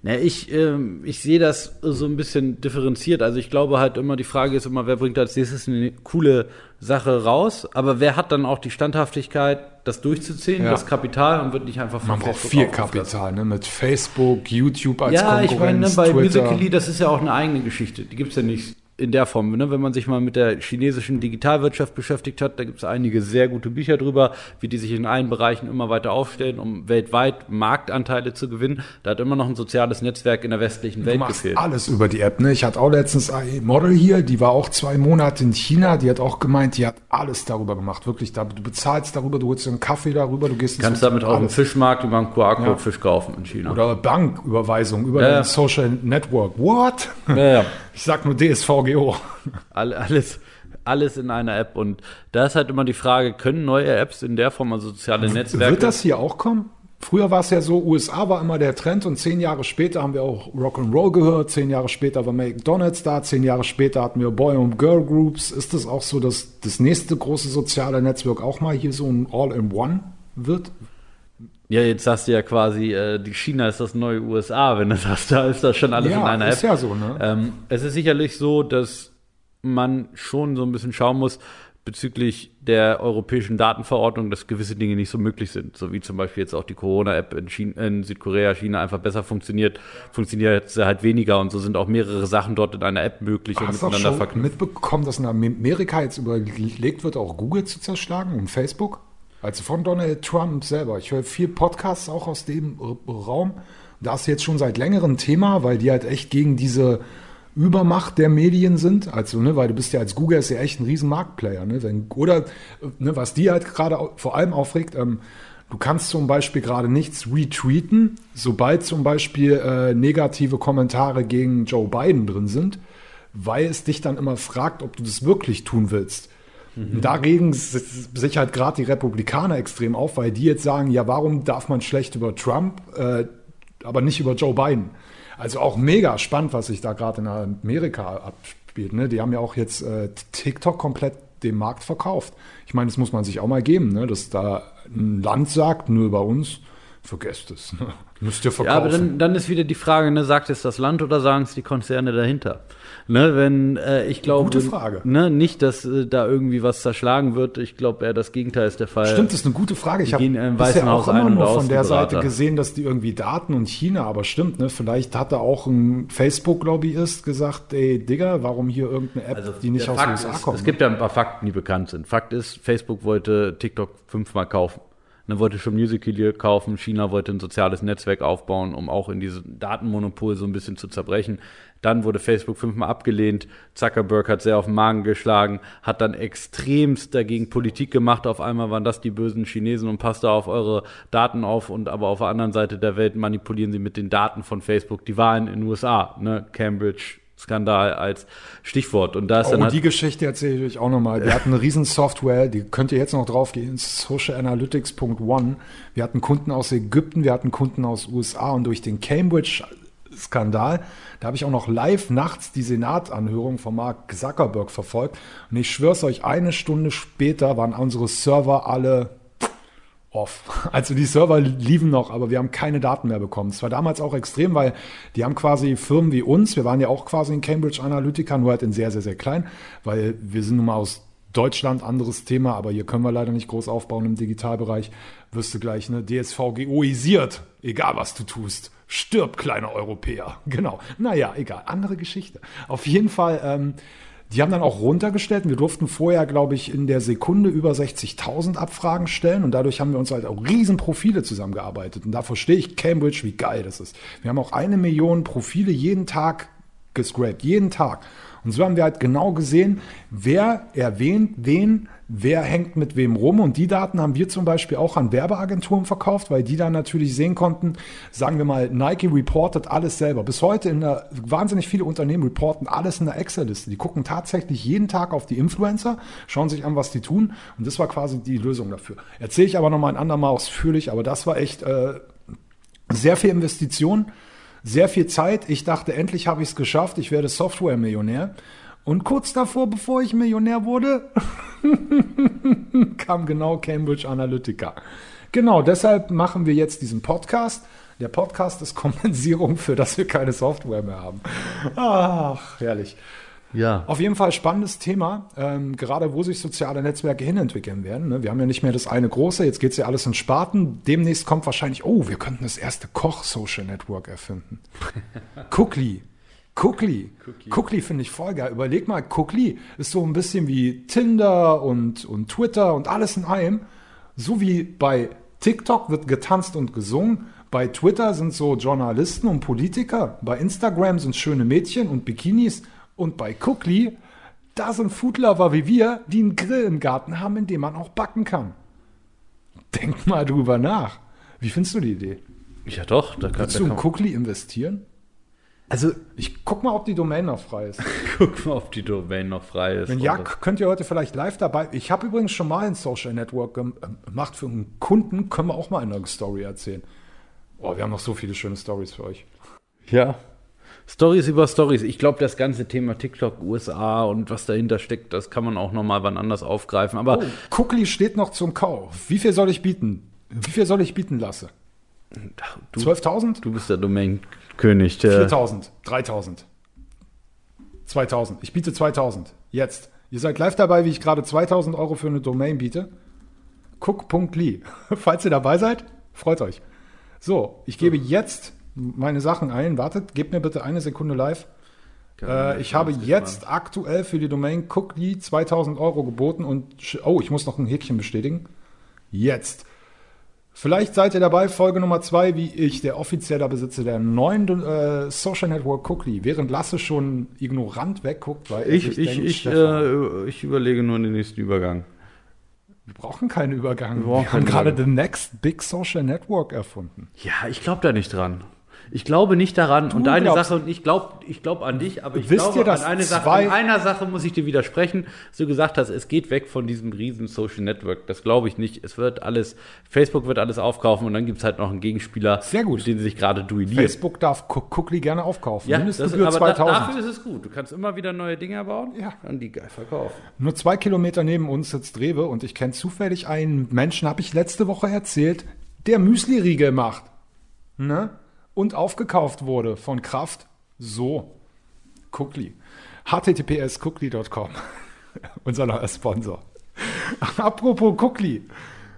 Na, ich, ähm, ich sehe das so ein bisschen differenziert. Also ich glaube halt immer, die Frage ist immer, wer bringt als nächstes eine coole Sache raus, aber wer hat dann auch die Standhaftigkeit, das durchzuziehen, Ja. das Kapital und wird nicht einfach von Man braucht viel. Kapital, ne? Mit Facebook, YouTube als Ja, ich meine, ne, Konkurrenz, bei Twitter. Musical.ly, das ist ja auch eine eigene Geschichte. Die gibt's ja nicht in der Form. Ne? Wenn man sich mal mit der chinesischen Digitalwirtschaft beschäftigt hat, da gibt's einige sehr gute Bücher drüber, wie die sich in allen Bereichen immer weiter aufstellen, um weltweit Marktanteile zu gewinnen. Da hat immer noch ein soziales Netzwerk in der westlichen Du Welt machst gefehlt. alles über die App, ne? Ich hatte auch letztens ein Model hier, die war auch zwei Monate in China, die hat auch gemeint, die hat alles darüber gemacht, wirklich. Du bezahlst darüber, du holst dir einen Kaffee darüber, du gehst ins kannst damit dem alles. Fischmarkt über einen QR-Code Ja. Fisch kaufen in China. Oder Banküberweisung über Ja, dein ja. Social Network. What? ja, ja. Ich sag nur DSVGO. All- alles, alles in einer App. Und da ist halt immer die Frage, können neue Apps in der Form, also soziale Netzwerke, Wird das hier auch kommen? Früher war es ja so, USA war immer der Trend und zehn Jahre später haben wir auch Rock'n'Roll gehört, zehn Jahre später war McDonalds da, zehn Jahre später hatten wir Boy und Girl Groups. Ist das auch so, dass das nächste große soziale Netzwerk auch mal hier so ein All-in-One wird? Ja, jetzt sagst du ja quasi, äh, die China ist das neue USA, wenn du sagst, da ist das schon alles Ja, in einer ist App. ja so, ne? Ähm, es ist sicherlich so, dass man schon so ein bisschen schauen muss, bezüglich der europäischen Datenverordnung, dass gewisse Dinge nicht so möglich sind. So wie zum Beispiel jetzt auch die Corona-App in, in Südkorea, China einfach besser funktioniert, funktioniert sie halt weniger und so sind auch mehrere Sachen dort in einer App möglich und Hast du auch miteinander schon verknüpft. mitbekommen, dass in Amerika jetzt überlegt wird, auch Google zu zerschlagen und Facebook? Also von Donald Trump selber. Ich höre viel Podcasts auch aus dem Raum. Da ist jetzt schon seit längerem Thema, weil die halt echt gegen diese Übermacht der Medien sind. Also, ne, weil du bist ja als Google ist ja echt ein riesen Marktplayer. Ne? Wenn, oder ne, was die halt gerade vor allem aufregt, ähm, du kannst zum Beispiel gerade nichts retweeten, sobald zum Beispiel äh, negative Kommentare gegen Joe Biden drin sind, weil es dich dann immer fragt, ob du das wirklich tun willst. Und da regen sich halt gerade die Republikaner extrem auf, weil die jetzt sagen, ja, warum darf man schlecht über Trump, äh, aber nicht über Joe Biden? Also auch mega spannend, was sich da gerade in Amerika abspielt. Ne? Die haben ja auch jetzt äh, TikTok komplett dem Markt verkauft. Ich meine, das muss man sich auch mal geben, ne? dass da ein Land sagt, nur bei uns, vergesst es. Ne? Müsst ihr verkaufen. Ja, aber dann, dann ist wieder die Frage, ne, sagt es das Land oder sagen es die Konzerne dahinter? Ne, wenn äh, ich glaube, Gute Frage. Ne, nicht, dass äh, da irgendwie was zerschlagen wird. Ich glaube eher das Gegenteil ist der Fall. Stimmt, das ist eine gute Frage. Ich habe im bisher Weißen auch Haus immer nur von der Seite gesehen, dass die irgendwie Daten und China, aber stimmt, ne? Vielleicht hat da auch ein Facebook-Lobbyist gesagt, ey Digga, warum hier irgendeine App, die nicht Also aus den USA ist, kommt. Es gibt ja ein paar Fakten, die bekannt sind. Fakt ist, Facebook wollte TikTok fünfmal kaufen. Dann wollte schon Musical.ly kaufen. China wollte ein soziales Netzwerk aufbauen, um auch in diesem Datenmonopol so ein bisschen zu zerbrechen. Dann wurde Facebook fünfmal abgelehnt. Zuckerberg hat sehr auf den Magen geschlagen, hat dann extremst dagegen Politik gemacht. Auf einmal waren das die bösen Chinesen und passt da auf eure Daten auf. Und aber auf der anderen Seite der Welt manipulieren sie mit den Daten von Facebook die Wahlen in den USA. Ne? Cambridge Skandal als Stichwort. Und da ist Oh, dann halt die Geschichte erzähle ich euch auch nochmal. Wir hatten eine riesen Software, die könnt ihr jetzt noch drauf gehen, socialanalytics.one. Wir hatten Kunden aus Ägypten, wir hatten Kunden aus USA und durch den Cambridge-Skandal, da habe ich auch noch live nachts die Senatanhörung von Mark Zuckerberg verfolgt. Und ich schwör's euch, eine Stunde später waren unsere Server alle off. Also die Server liefen noch, aber wir haben keine Daten mehr bekommen. Es war damals auch extrem, weil die haben quasi Firmen wie uns, wir waren ja auch quasi in Cambridge Analytica, nur halt in sehr, sehr, sehr klein, weil wir sind nun mal aus Deutschland, anderes Thema, aber hier können wir leider nicht groß aufbauen im Digitalbereich. Wirst du gleich eine DSVGOisiert, egal was du tust. Stirb, kleiner Europäer. Genau. Naja, egal. Andere Geschichte. Auf jeden Fall, ähm, die haben dann auch runtergestellt. Wir durften vorher, glaube ich, in der Sekunde über 60.000 Abfragen stellen und dadurch haben wir uns halt auch riesen Profile zusammengearbeitet. Und da verstehe ich Cambridge, wie geil das ist. Wir haben auch eine Million Profile jeden Tag gescrapt, jeden Tag. Und so haben wir halt genau gesehen, wer erwähnt wen, wer hängt mit wem rum. Und die Daten haben wir zum Beispiel auch an Werbeagenturen verkauft, weil die dann natürlich sehen konnten, sagen wir mal, Nike reportet alles selber. Bis heute in der, wahnsinnig viele Unternehmen reporten alles in der Excel-Liste. Die gucken tatsächlich jeden Tag auf die Influencer, schauen sich an, was die tun. Und das war quasi die Lösung dafür. Erzähle ich aber nochmal ein andermal ausführlich, aber das war echt äh, sehr viel Investition, sehr viel Zeit. Ich dachte, endlich habe ich es geschafft. Ich werde Software-Millionär. Und kurz davor, bevor ich Millionär wurde, kam genau Cambridge Analytica. Genau, deshalb machen wir jetzt diesen Podcast. Der Podcast ist Kompensierung für, dass wir keine Software mehr haben. Ach, herrlich. Ja. Auf jeden Fall spannendes Thema, ähm, gerade wo sich soziale Netzwerke hinentwickeln werden. Ne? Wir haben ja nicht mehr das eine große, jetzt geht's ja alles in Sparten. Demnächst kommt wahrscheinlich, oh, wir könnten das erste Koch-Social Network erfinden. Cookly. Cookly. Cookly finde ich voll geil. Überleg mal, Cookly ist so ein bisschen wie Tinder und, und Twitter und alles in einem. So wie bei TikTok wird getanzt und gesungen. Bei Twitter sind so Journalisten und Politiker. Bei Instagram sind schöne Mädchen und Bikinis. Und bei Cookly, da sind Foodlover wie wir, die einen Grill im Garten haben, in dem man auch backen kann. Denk mal drüber nach. Wie findest du die Idee? Ja, doch. Da kann, Willst da du kann in Cookly investieren? Also, Ich guck mal, ob die Domain noch frei ist. guck mal, ob die Domain noch frei ist. Wenn ja, könnt ihr heute vielleicht live dabei. Ich habe übrigens schon mal ein Social Network gem- äh, gemacht für einen Kunden. Können wir auch mal eine Story erzählen. Oh, wir haben noch so viele schöne Stories für euch. Ja. Stories über Stories. Ich glaube, das ganze Thema TikTok, USA und was dahinter steckt, das kann man auch noch mal wann anders aufgreifen. Aber Oh, Cookly steht noch zum Kauf. Wie viel soll ich bieten? Wie viel soll ich bieten lassen? du, 12.000? du bist der Domain-König. Der, 4.000, 3.000, 2.000. Ich biete 2.000. Jetzt. Ihr seid live dabei, wie ich gerade 2000 Euro für eine Domain biete. Cook.ly. Falls ihr dabei seid, freut euch. So, ich gebe jetzt meine Sachen ein. Wartet, gebt mir bitte eine Sekunde live. Äh, ich habe jetzt aktuell für die Domain Cookly 2000 Euro geboten und oh, ich muss noch ein Häkchen bestätigen. Jetzt. Vielleicht seid ihr dabei, Folge Nummer zwei, wie ich, der offizieller Besitzer der neuen äh, Social Network Cookly, während Lasse schon ignorant wegguckt, weil Ich, ich, denkt, ich, Stefan, äh, ich überlege nur den nächsten Übergang. wir brauchen keinen Übergang. Wir Wir, haben gerade the next big social network erfunden. Ja, ich glaube da nicht dran. Ich glaube nicht daran. und eine Sache, und ich glaube ich glaub an dich, aber ich Wisst glaube ihr, an eine Sache. An einer Sache muss ich dir widersprechen. dass Du gesagt hast, es geht weg von diesem riesen Social Network. Das glaube ich nicht. Es wird alles, Facebook wird alles aufkaufen und dann gibt es halt noch einen Gegenspieler, Sehr gut. mit dem sie sich gerade duellieren. Facebook darf Cook- Cookly gerne aufkaufen. Ja, das, Mindestgebühr aber da, 2000. dafür ist es gut. Du kannst immer wieder neue Dinge bauen Ja. und die geil verkaufen. Nur zwei Kilometer neben uns sitzt Rewe und ich kenne zufällig einen Menschen, habe ich letzte Woche erzählt, der Müsli-Riegel macht. Ne? Und aufgekauft wurde von Kraft. So. Cookly. https cookly.com. Unser neuer Sponsor. Apropos Cookly.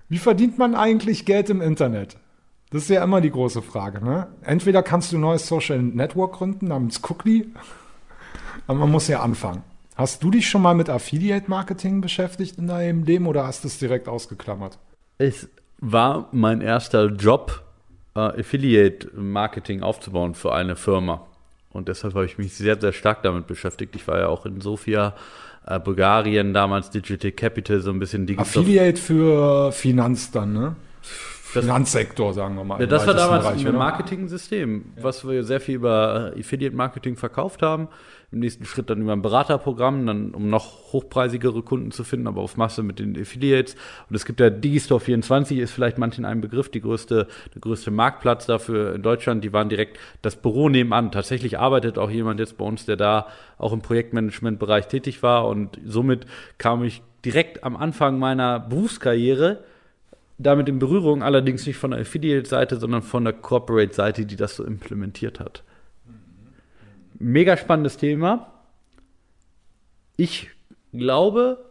Wie verdient man eigentlich Geld im Internet? Das ist ja immer die große Frage. Ne? Entweder kannst du ein neues Social Network gründen namens Cookly, aber man muss ja anfangen. Hast du dich schon mal mit Affiliate Marketing beschäftigt in deinem Leben oder hast du es direkt ausgeklammert? Es war mein erster Job, Affiliate-Marketing aufzubauen für eine Firma. Und deshalb habe ich mich sehr, sehr stark damit beschäftigt. Ich war ja auch in Sofia, äh, Bulgarien, damals Digital Capital, so ein bisschen digital. Affiliate für Finanz dann, ne? Das- Finanzsektor, sagen wir mal. Ja, das war damals Bereich, ein? Marketing-System, was wir sehr viel über äh, Affiliate-Marketing verkauft haben. Im nächsten Schritt dann über ein Beraterprogramm, dann um noch hochpreisigere Kunden zu finden, aber auf Masse mit den Affiliates. Und es gibt ja Digistore24, ist vielleicht manchen ein Begriff, die größte, der größte Marktplatz dafür in Deutschland. Die waren direkt das Büro nebenan. Tatsächlich arbeitet auch jemand jetzt bei uns, der da auch im Projektmanagement-Bereich tätig war. Und somit kam ich direkt am Anfang meiner Berufskarriere damit in Berührung, allerdings nicht von der Affiliate-Seite, sondern von der Corporate-Seite, die das so implementiert hat. Mega spannendes Thema. Ich glaube,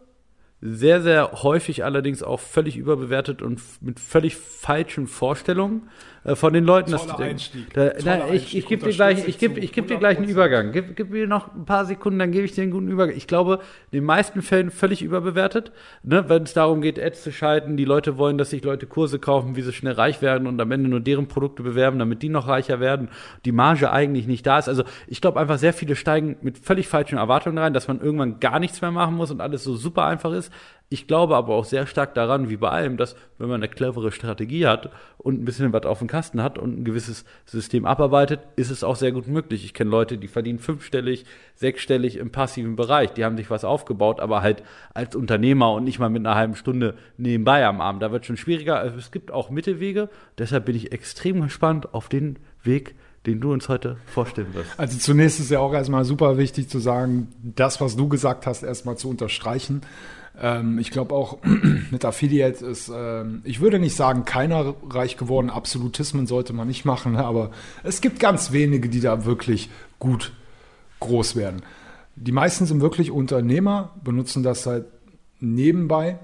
sehr, sehr häufig allerdings auch völlig überbewertet und mit völlig falschen Vorstellungen von den Leuten. dass die denken-. Da, na, ich ich gebe dir gleich, ich gebe ich geb dir gleich einen 100%. Übergang. Gib, gib mir noch ein paar Sekunden, dann gebe ich dir einen guten Übergang. Ich glaube, in den meisten Fällen völlig überbewertet, ne, wenn es darum geht, Ads zu schalten. Die Leute wollen, dass sich Leute Kurse kaufen, wie sie schnell reich werden und am Ende nur deren Produkte bewerben, damit die noch reicher werden. Die Marge eigentlich nicht da ist. Also ich glaube einfach, sehr viele steigen mit völlig falschen Erwartungen rein, dass man irgendwann gar nichts mehr machen muss und alles so super einfach ist. Ich glaube aber auch sehr stark daran, wie bei allem, dass wenn man eine clevere Strategie hat und ein bisschen was auf dem Kasten hat und ein gewisses System abarbeitet, ist es auch sehr gut möglich. Ich kenne Leute, die verdienen fünfstellig, sechsstellig im passiven Bereich. Die haben sich was aufgebaut, aber halt als Unternehmer und nicht mal mit einer halben Stunde nebenbei am Abend. Da wird schon schwieriger. Also es gibt auch Mittelwege. Deshalb bin ich extrem gespannt auf den Weg, den du uns heute vorstellen wirst. Also zunächst ist ja auch erstmal super wichtig zu sagen, das, was du gesagt hast, erstmal zu unterstreichen. Ähm, ich glaube auch mit Affiliate ist, ähm, ich würde nicht sagen, keiner reich geworden. Absolutismen sollte man nicht machen, aber es gibt ganz wenige, die da wirklich gut groß werden. Die meisten sind wirklich Unternehmer, benutzen das halt nebenbei.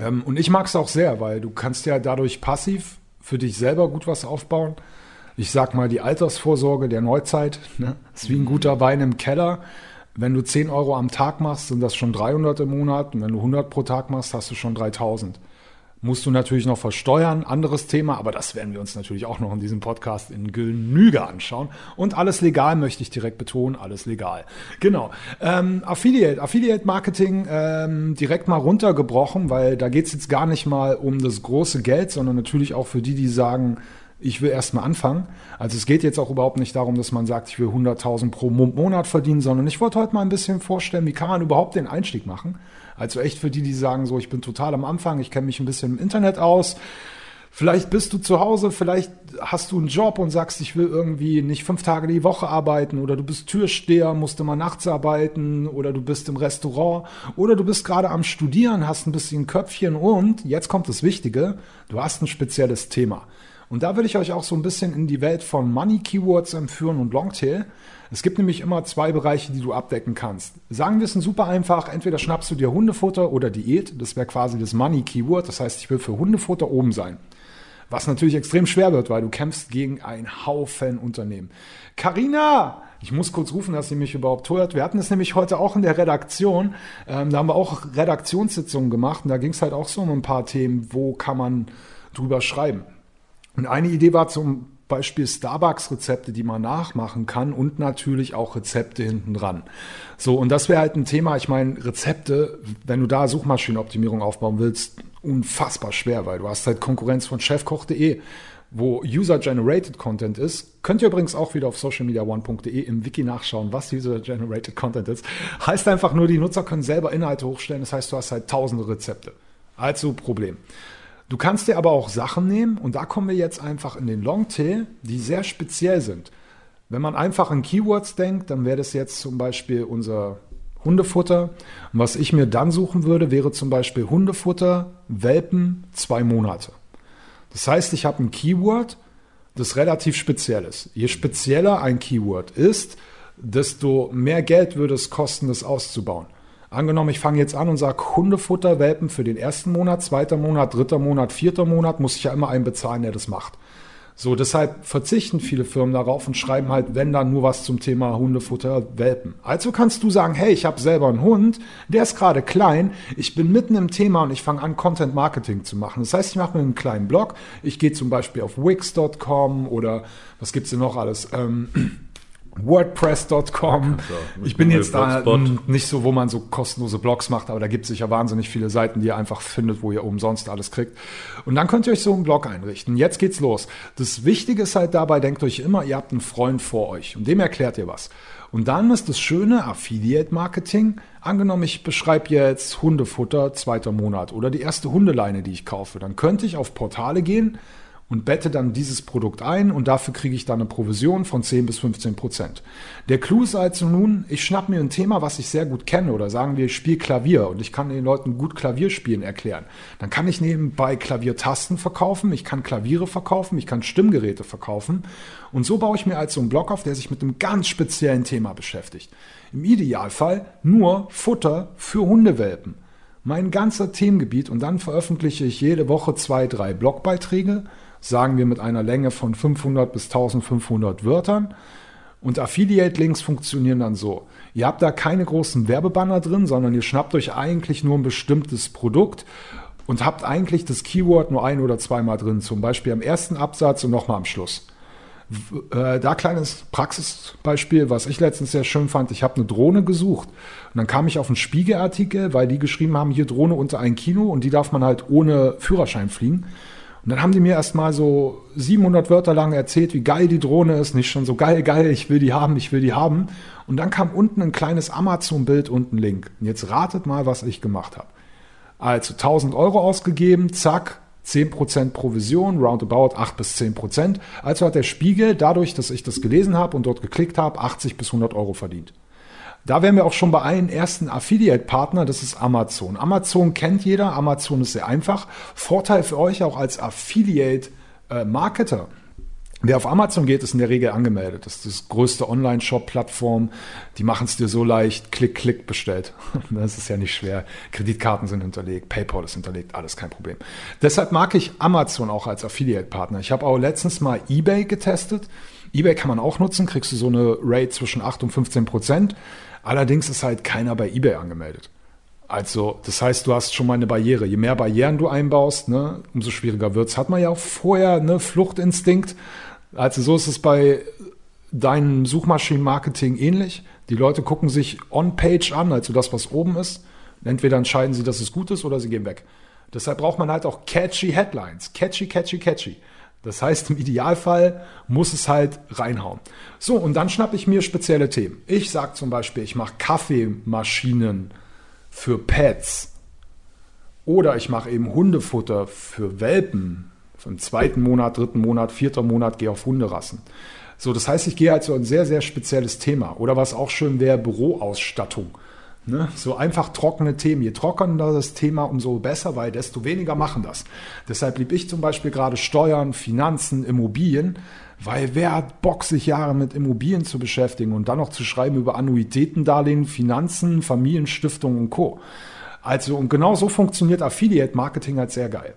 Ähm, und ich mag es auch sehr, weil du kannst ja dadurch passiv für dich selber gut was aufbauen. Ich sag mal, die Altersvorsorge der Neuzeit ne? ist wie ein guter Wein im Keller. Wenn du 10 Euro am Tag machst, sind das schon 300 im Monat. Und wenn du 100 pro Tag machst, hast du schon 3000. Musst du natürlich noch versteuern, anderes Thema, aber das werden wir uns natürlich auch noch in diesem Podcast in Genüge anschauen. Und alles legal möchte ich direkt betonen, alles legal. Genau. Ähm, Affiliate, Affiliate Marketing ähm, direkt mal runtergebrochen, weil da geht es jetzt gar nicht mal um das große Geld, sondern natürlich auch für die, die sagen, ich will erst mal anfangen. Also es geht jetzt auch überhaupt nicht darum, dass man sagt, ich will 100.000 pro Mo- Monat verdienen, sondern ich wollte heute mal ein bisschen vorstellen, wie kann man überhaupt den Einstieg machen. Also echt für die, die sagen, so ich bin total am Anfang, ich kenne mich ein bisschen im Internet aus. Vielleicht bist du zu Hause, vielleicht hast du einen Job und sagst, ich will irgendwie nicht fünf Tage die Woche arbeiten oder du bist Türsteher, musst immer nachts arbeiten oder du bist im Restaurant oder du bist gerade am Studieren, hast ein bisschen Köpfchen und jetzt kommt das Wichtige, du hast ein spezielles Thema. Und da will ich euch auch so ein bisschen in die Welt von Money Keywords entführen und Longtail. Es gibt nämlich immer zwei Bereiche, die du abdecken kannst. Sagen wir es sind super einfach. Entweder schnappst du dir Hundefutter oder Diät. Das wäre quasi das Money Keyword. Das heißt, ich will für Hundefutter oben sein. Was natürlich extrem schwer wird, weil du kämpfst gegen einen Haufen Unternehmen. Carina, ich muss kurz rufen, dass sie mich überhaupt hört. Wir hatten es nämlich heute auch in der Redaktion. Ähm, da haben wir auch Redaktionssitzungen gemacht und da ging es halt auch so um ein paar Themen, wo kann man drüber schreiben. Und eine Idee war zum Beispiel Starbucks-Rezepte, die man nachmachen kann und natürlich auch Rezepte hinten dran. So, und das wäre halt ein Thema. Ich meine, Rezepte, wenn du da Suchmaschinenoptimierung aufbauen willst, unfassbar schwer, weil du hast halt Konkurrenz von chefkoch.de, wo User-Generated Content ist. Könnt ihr übrigens auch wieder auf socialmediaone.de im Wiki nachschauen, was User-Generated Content ist. Heißt einfach nur, die Nutzer können selber Inhalte hochstellen. Das heißt, du hast halt tausende Rezepte. Also Problem. Du kannst dir aber auch Sachen nehmen, und da kommen wir jetzt einfach in den Longtail, die sehr speziell sind. Wenn man einfach an Keywords denkt, dann wäre das jetzt zum Beispiel unser Hundefutter. Und was ich mir dann suchen würde, wäre zum Beispiel Hundefutter, Welpen, zwei Monate. Das heißt, ich habe ein Keyword, das relativ speziell ist. Je spezieller ein Keyword ist, desto mehr Geld würde es kosten, das auszubauen. Angenommen, ich fange jetzt an und sage Hundefutter, Welpen für den ersten Monat, zweiter Monat, dritter Monat, vierter Monat, muss ich ja immer einen bezahlen, der das macht. So, deshalb verzichten viele Firmen darauf und schreiben halt, wenn dann nur was zum Thema Hundefutter, Welpen. Also kannst du sagen, hey, ich habe selber einen Hund, der ist gerade klein, ich bin mitten im Thema und ich fange an, Content Marketing zu machen. Das heißt, ich mache mir einen kleinen Blog, ich gehe zum Beispiel auf Wix.com oder was gibt's denn noch alles? Ähm, WordPress.com. Ich bin jetzt da nicht so, wo man so kostenlose Blogs macht, aber da gibt es sicher wahnsinnig viele Seiten, die ihr einfach findet, wo ihr umsonst alles kriegt. Und dann könnt ihr euch so einen Blog einrichten. Jetzt geht's los. Das Wichtige ist halt dabei, denkt euch immer, ihr habt einen Freund vor euch und dem erklärt ihr was. Und dann ist das schöne Affiliate Marketing. Angenommen, ich beschreibe jetzt Hundefutter, zweiter Monat oder die erste Hundeleine, die ich kaufe. Dann könnte ich auf Portale gehen, und bette dann dieses Produkt ein und dafür kriege ich dann eine Provision von 10 bis 15 Prozent. Der Clou ist also nun, ich schnapp mir ein Thema, was ich sehr gut kenne oder sagen wir, ich spiele Klavier und ich kann den Leuten gut Klavierspielen erklären. Dann kann ich nebenbei Klaviertasten verkaufen, ich kann Klaviere verkaufen, ich kann Stimmgeräte verkaufen und so baue ich mir also einen Blog auf, der sich mit einem ganz speziellen Thema beschäftigt. Im Idealfall nur Futter für Hundewelpen mein ganzer Themengebiet und dann veröffentliche ich jede Woche zwei, drei Blogbeiträge sagen wir mit einer Länge von 500 bis 1500 Wörtern. Und Affiliate-Links funktionieren dann so. Ihr habt da keine großen Werbebanner drin, sondern ihr schnappt euch eigentlich nur ein bestimmtes Produkt und habt eigentlich das Keyword nur ein oder zweimal drin. Zum Beispiel am ersten Absatz und nochmal am Schluss. Äh, da kleines Praxisbeispiel, was ich letztens sehr schön fand. Ich habe eine Drohne gesucht und dann kam ich auf einen Spiegelartikel, weil die geschrieben haben, hier Drohne unter ein Kilo und die darf man halt ohne Führerschein fliegen. Und dann haben die mir erst mal so 700 Wörter lang erzählt, wie geil die Drohne ist. Nicht schon so geil, geil, ich will die haben, ich will die haben. Und dann kam unten ein kleines Amazon-Bild und ein Link. Und jetzt ratet mal, was ich gemacht habe. Also 1000 Euro ausgegeben, zack, 10% Provision, roundabout 8 bis 10%. Also hat der Spiegel, dadurch, dass ich das gelesen habe und dort geklickt habe, 80 bis 100 Euro verdient. Da wären wir auch schon bei einem ersten Affiliate-Partner, das ist Amazon. Amazon kennt jeder, Amazon ist sehr einfach. Vorteil für euch auch als Affiliate-Marketer. Wer auf Amazon geht, ist in der Regel angemeldet. Das ist das größte Online-Shop-Plattform. Die machen es dir so leicht, klick, klick bestellt. Das ist ja nicht schwer. Kreditkarten sind hinterlegt, PayPal ist hinterlegt, alles kein Problem. Deshalb mag ich Amazon auch als Affiliate-Partner. Ich habe auch letztens mal eBay getestet. eBay kann man auch nutzen, kriegst du so eine Rate zwischen 8 und 15 Prozent. Allerdings ist halt keiner bei eBay angemeldet. Also, das heißt, du hast schon mal eine Barriere. Je mehr Barrieren du einbaust, ne, umso schwieriger wird es. Hat man ja auch vorher ne, Fluchtinstinkt. Also, so ist es bei deinem Suchmaschinenmarketing ähnlich. Die Leute gucken sich On-Page an, also das, was oben ist. Entweder entscheiden sie, dass es gut ist, oder sie gehen weg. Deshalb braucht man halt auch catchy Headlines. Catchy, catchy, catchy. Das heißt, im Idealfall muss es halt reinhauen. So, und dann schnappe ich mir spezielle Themen. Ich sage zum Beispiel, ich mache Kaffeemaschinen für Pets. Oder ich mache eben Hundefutter für Welpen. Im zweiten Monat, dritten Monat, vierter Monat gehe auf Hunderassen. So, das heißt, ich gehe halt so ein sehr, sehr spezielles Thema. Oder was auch schön wäre, Büroausstattung. Ne? So einfach trockene Themen. Je trockener das Thema, umso besser, weil desto weniger machen das. Deshalb liebe ich zum Beispiel gerade Steuern, Finanzen, Immobilien, weil wer hat Bock, sich Jahre mit Immobilien zu beschäftigen und dann noch zu schreiben über Annuitätendarlehen, Finanzen, Familienstiftungen und Co. Also, und genau so funktioniert Affiliate Marketing halt sehr geil.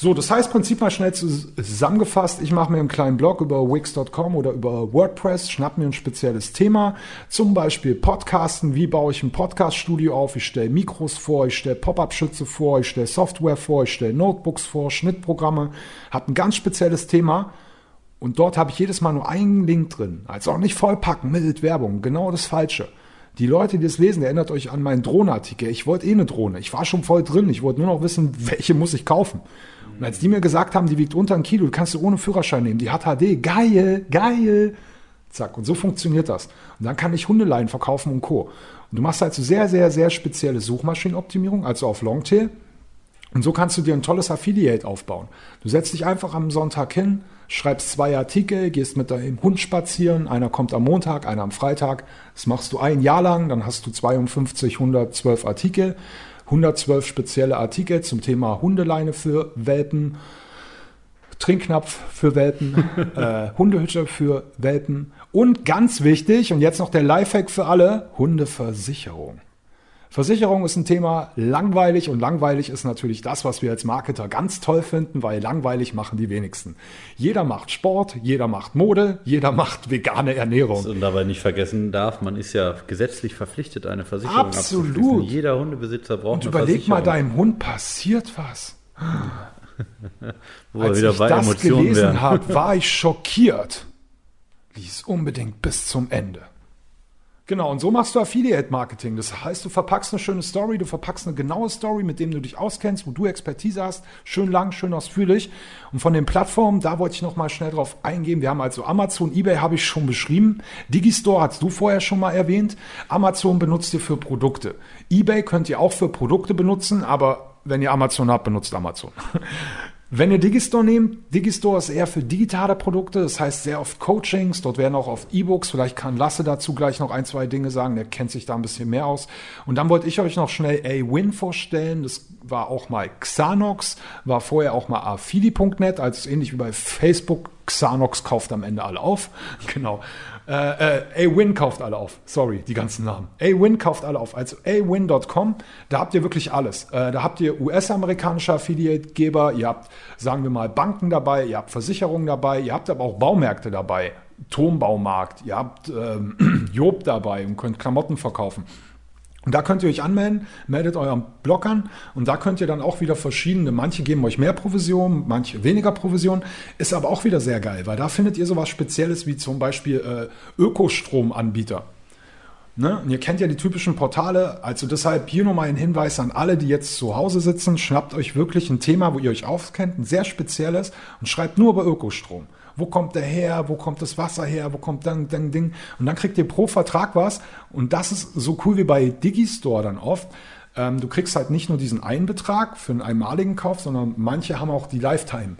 So, das heißt, Prinzip mal schnell zusammengefasst. Ich mache mir einen kleinen Blog über Wix.com oder über WordPress, schnapp mir ein spezielles Thema, zum Beispiel Podcasten. Wie baue ich ein Podcast-Studio auf? Ich stelle Mikros vor, ich stelle Pop-up-Schütze vor, ich stelle Software vor, ich stelle Notebooks vor, Schnittprogramme. Habe ein ganz spezielles Thema. Und dort habe ich jedes Mal nur einen Link drin. Also auch nicht vollpacken mit Werbung. Genau das Falsche. Die Leute, die das lesen, erinnert euch an meinen Drohnenartikel. Ich wollte eh eine Drohne. Ich war schon voll drin. Ich wollte nur noch wissen, welche muss ich kaufen. Und als die mir gesagt haben, die wiegt unter ein Kilo, die kannst du ohne Führerschein nehmen, die hat HD, geil, geil. Zack, und so funktioniert das. Und dann kann ich Hundeleien verkaufen und Co. Und du machst halt so sehr, sehr, sehr spezielle Suchmaschinenoptimierung, also auf Longtail. Und so kannst du dir ein tolles Affiliate aufbauen. Du setzt dich einfach am Sonntag hin, schreibst zwei Artikel, gehst mit deinem Hund spazieren, einer kommt am Montag, einer am Freitag. Das machst du ein Jahr lang, dann hast du 52, 112 Artikel 112 spezielle Artikel zum Thema Hundeleine für Welpen, Trinknapf für Welpen, äh, Hundehütte für Welpen und ganz wichtig, und jetzt noch der Lifehack für alle, Hundeversicherung. Versicherung ist ein Thema langweilig und langweilig ist natürlich das, was wir als Marketer ganz toll finden, weil langweilig machen die wenigsten. Jeder macht Sport, jeder macht Mode, jeder macht vegane Ernährung. Und dabei nicht vergessen darf, man ist ja gesetzlich verpflichtet, eine Versicherung Absolut. abzuschließen. Jeder Hundebesitzer braucht Und eine überleg mal, Versicherung. deinem Hund passiert was. Wo Als wieder ich das Emotionen gelesen habe, war ich schockiert. Lies unbedingt bis zum Ende. Genau, und so machst du Affiliate-Marketing. Das heißt, du verpackst eine schöne Story, du verpackst eine genaue Story, mit dem du dich auskennst, wo du Expertise hast, schön lang, schön ausführlich. Und von den Plattformen, da wollte ich noch mal schnell drauf eingehen. Wir haben also Amazon, eBay habe ich schon beschrieben. Digistore hast du vorher schon mal erwähnt. Amazon benutzt ihr für Produkte. eBay könnt ihr auch für Produkte benutzen, aber wenn ihr Amazon habt, benutzt Amazon. Wenn ihr Digistore nehmt, Digistore ist eher für digitale Produkte, das heißt sehr oft Coachings, dort werden auch oft E-Books, vielleicht kann Lasse dazu gleich noch ein, zwei Dinge sagen, der kennt sich da ein bisschen mehr aus. Und dann wollte ich euch noch schnell A-Win vorstellen, das war auch mal Xanox, war vorher auch mal afili.net, also ähnlich wie bei Facebook, Xanox kauft am Ende alle auf, genau. Äh, äh, A-Win kauft alle auf. Sorry, die ganzen Namen. A-Win kauft alle auf. Also awin.com, da habt ihr wirklich alles. Äh, da habt ihr US-amerikanische Affiliate-Geber, ihr habt, sagen wir mal, Banken dabei, ihr habt Versicherungen dabei, ihr habt aber auch Baumärkte dabei. Turmbaumarkt, ihr habt ähm, Job dabei und könnt Klamotten verkaufen. Und da könnt ihr euch anmelden, meldet euren Blog an und da könnt ihr dann auch wieder verschiedene, manche geben euch mehr Provision, manche weniger Provision, ist aber auch wieder sehr geil, weil da findet ihr sowas Spezielles wie zum Beispiel äh, Ökostromanbieter. Ne? Und ihr kennt ja die typischen Portale, also deshalb hier nochmal ein Hinweis an alle, die jetzt zu Hause sitzen, schnappt euch wirklich ein Thema, wo ihr euch auskennt, ein sehr spezielles und schreibt nur über Ökostrom. Wo kommt der her? Wo kommt das Wasser her? Wo kommt dann, dann Ding? Und dann kriegt ihr pro Vertrag was. Und das ist so cool wie bei Digistore dann oft. Ähm, du kriegst halt nicht nur diesen einen Betrag für einen einmaligen Kauf, sondern manche haben auch die Lifetime.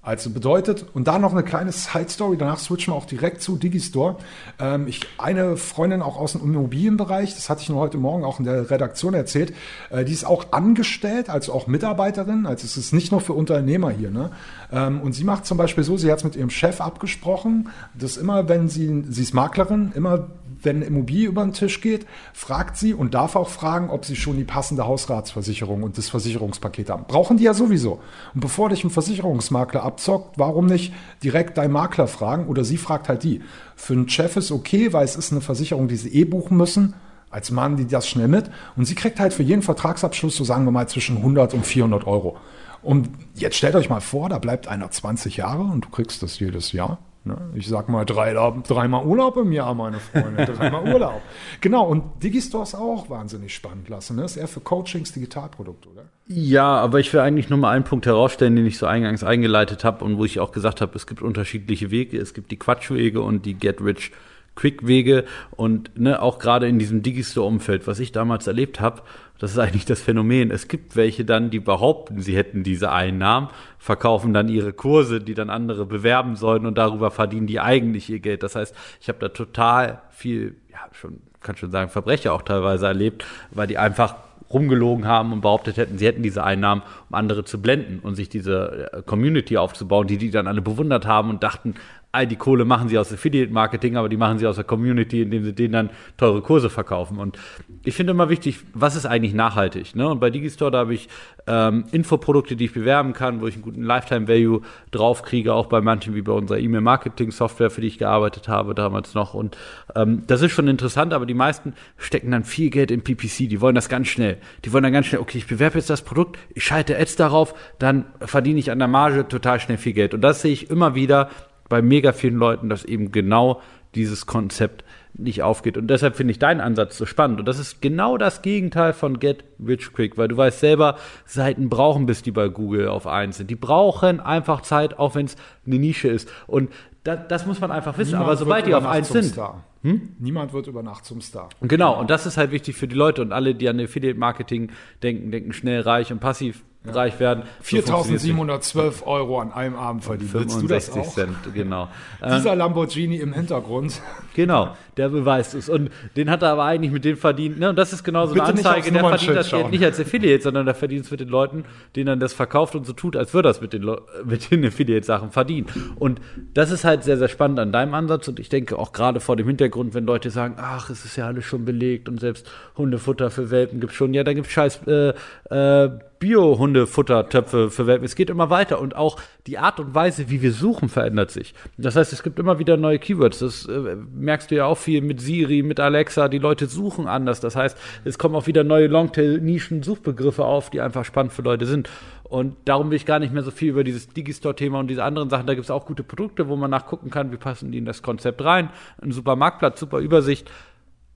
Also bedeutet, und da noch eine kleine Side-Story, danach switchen wir auch direkt zu Digistore. Ähm, ich, eine Freundin auch aus dem Immobilienbereich, das hatte ich nur heute Morgen auch in der Redaktion erzählt, äh, die ist auch angestellt, also auch Mitarbeiterin, also es ist nicht nur für Unternehmer hier. Ne? Ähm, und sie macht zum Beispiel so, sie hat es mit ihrem Chef abgesprochen, dass immer, wenn sie, sie ist Maklerin, immer wenn Immobilie über den Tisch geht, fragt sie und darf auch fragen, ob sie schon die passende Hausratsversicherung und das Versicherungspaket haben. Brauchen die ja sowieso. Und bevor dich ein Versicherungsmakler abzockt, warum nicht direkt deinen Makler fragen oder sie fragt halt die. Für einen Chef ist okay, weil es ist eine Versicherung, die sie eh buchen müssen. Als Mann die das schnell mit. Und sie kriegt halt für jeden Vertragsabschluss, so sagen wir mal, zwischen 100 und 400 Euro. Und jetzt stellt euch mal vor, da bleibt einer 20 Jahre und du kriegst das jedes Jahr. Ne? Ich sag mal drei, dreimal Urlaub im Jahr, meine Freunde. Dreimal Urlaub. Genau, und Digistore ist auch wahnsinnig spannend lassen. Ne? Ist eher für Coachings, Digitalprodukte, oder? Ja, aber ich will eigentlich nur mal einen Punkt herausstellen, den ich so eingangs eingeleitet habe und wo ich auch gesagt habe, es gibt unterschiedliche Wege. Es gibt die Quatschwege und die Get Rich Quick Wege und ne, auch gerade in diesem Digistore-Umfeld, was ich damals erlebt habe, das ist eigentlich das Phänomen. Es gibt welche dann, die behaupten, sie hätten diese Einnahmen, verkaufen dann ihre Kurse, die dann andere bewerben sollen und darüber verdienen die eigentlich ihr Geld. Das heißt, ich habe da total viel ja, schon, kann schon sagen, Verbrecher auch teilweise erlebt, weil die einfach rumgelogen haben und behauptet hätten, sie hätten diese Einnahmen, um andere zu blenden und sich diese äh, Community aufzubauen, die die dann alle bewundert haben und dachten, die Kohle machen sie aus Affiliate-Marketing, aber die machen sie aus der Community, indem sie denen dann teure Kurse verkaufen. Und ich finde immer wichtig, was ist eigentlich nachhaltig? Ne? Und bei Digistore, da habe ich ähm, Infoprodukte, die ich bewerben kann, wo ich einen guten Lifetime-Value draufkriege, auch bei manchen wie bei unserer E-Mail-Marketing-Software, für die ich gearbeitet habe damals noch. Und ähm, das ist schon interessant, aber die meisten stecken dann viel Geld in PPC, die wollen das ganz schnell. Die wollen dann ganz schnell, okay, ich bewerbe jetzt das Produkt, ich schalte Ads darauf, dann verdiene ich an der Marge total schnell viel Geld. Und das sehe ich immer wieder, bei mega vielen Leuten, dass eben genau dieses Konzept nicht aufgeht. Und deshalb finde ich deinen Ansatz so spannend. Und das ist genau das Gegenteil von Get Rich Quick, weil du weißt selber, Seiten brauchen, bis die bei Google auf eins sind. Die brauchen einfach Zeit, auch wenn es eine Nische ist. Und das, das muss man einfach wissen. Niemand Aber sobald die auf eins sind, Star. Niemand wird über Nacht zum Star. und Genau, und das ist halt wichtig für die Leute und alle, die an Affiliate-Marketing denken, denken schnell reich und passiv reich werden. So funktioniert's nicht. 4.712 Euro an einem Abend verdient. Willst du das 65 auch? Cent, genau. Dieser Lamborghini im Hintergrund. Genau, der beweist es. Und den hat er aber eigentlich mit dem verdient. Ne? Und das ist genau so eine Anzeige. Der verdient das Geld nicht als Affiliate, sondern der verdient es mit den Leuten, denen er das verkauft und so tut, als würde er es mit den, mit den Affiliate-Sachen verdienen. Und das ist halt sehr, sehr spannend an deinem Ansatz. Und ich denke auch gerade vor dem Hintergrund, wenn Leute sagen, ach, es ist ja alles schon belegt und selbst Hundefutter für Welpen gibt schon. Ja, da gibt es scheiß äh, äh, Bio-Hundefuttertöpfe für Welpen. Es geht immer weiter und auch die Art und Weise, wie wir suchen, verändert sich. Das heißt, es gibt immer wieder neue Keywords. Das äh, merkst du ja auch viel mit Siri, mit Alexa. Die Leute suchen anders. Das heißt, es kommen auch wieder neue Longtail-Nischen-Suchbegriffe auf, die einfach spannend für Leute sind. Und darum will ich gar nicht mehr so viel über dieses Digistore-Thema und diese anderen Sachen. Da gibt es auch gute Produkte, wo man nachgucken kann, wie passen die in das Konzept rein. Ein super Marktplatz, super Übersicht.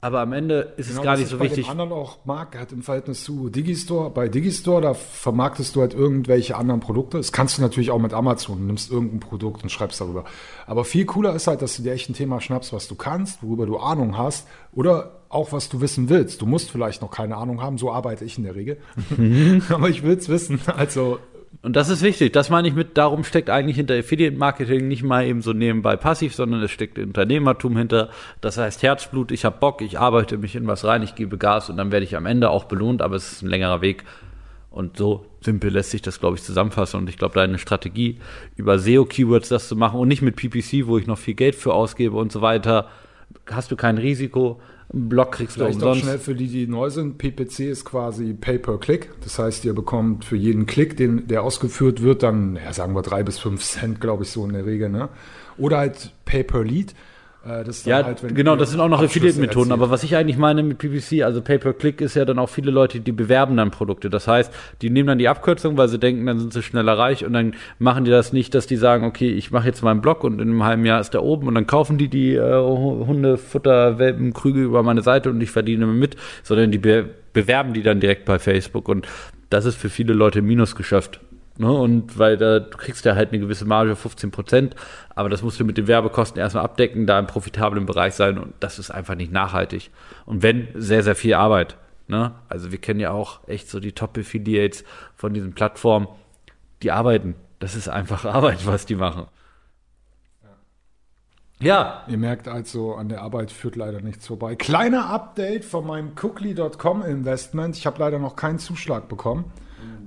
Aber am Ende ist es gar nicht ich so bei wichtig. dem anderen auch mag, hat im Verhältnis zu Digistore. Bei Digistore, da vermarktest du halt irgendwelche anderen Produkte. Das kannst du natürlich auch mit Amazon. Du nimmst irgendein Produkt und schreibst darüber. Aber viel cooler ist halt, dass du dir echt ein Thema schnappst, was du kannst, worüber du Ahnung hast oder auch was du wissen willst. Du musst vielleicht noch keine Ahnung haben, so arbeite ich in der Regel. Aber ich will es wissen. Also Und das ist wichtig. Das meine ich mit, darum steckt eigentlich hinter Affiliate-Marketing nicht mal eben so nebenbei passiv, sondern es steckt Unternehmertum hinter. Das heißt Herzblut, ich habe Bock, ich arbeite mich in was rein, ich gebe Gas und dann werde ich am Ende auch belohnt, aber es ist ein längerer Weg. Und so simpel lässt sich das, glaube ich, zusammenfassen. Und ich glaube, deine Strategie, über SEO-Keywords das zu machen und nicht mit PPC, wo ich noch viel Geld für ausgebe und so weiter, hast du kein Risiko. Blog kriegst du Vielleicht auch umsonst. schnell für die, die neu sind. PPC ist quasi Pay-per-Click. Das heißt, ihr bekommt für jeden Klick, den, der ausgeführt wird, dann, ja, sagen wir drei bis fünf Cent, glaube ich, so in der Regel. Ne? Oder halt Pay-per-Lead. Äh, das Ja, halt, genau, das sind auch noch Affiliate-Methoden. Aber was ich eigentlich meine mit PPC, also Pay-per-Click, ist ja dann auch viele Leute, die bewerben dann Produkte. Das heißt, die nehmen dann die Abkürzung, weil sie denken, dann sind sie schneller reich und dann machen die das nicht, dass die sagen, okay, ich mache jetzt meinen Blog und in einem halben Jahr ist der oben und dann kaufen die die äh, Hundefutter, Welpen, Krüge über meine Seite und ich verdiene mit, sondern die be bewerben die dann direkt bei Facebook und das ist für viele Leute Minusgeschäft. Ne? Und weil da du kriegst ja halt eine gewisse Marge, 15 Prozent, aber das musst du mit den Werbekosten erstmal abdecken, da im profitablen Bereich sein und das ist einfach nicht nachhaltig. Und wenn, sehr, sehr viel Arbeit. Ne? Also wir kennen ja auch echt so die Top-Affiliates von diesen Plattformen, die arbeiten. Das ist einfach Arbeit, was die machen. Ja, Ihr merkt also, an der Arbeit führt leider nichts vorbei. Kleiner Update von meinem Cookly.com Investment. Ich habe leider noch keinen Zuschlag bekommen.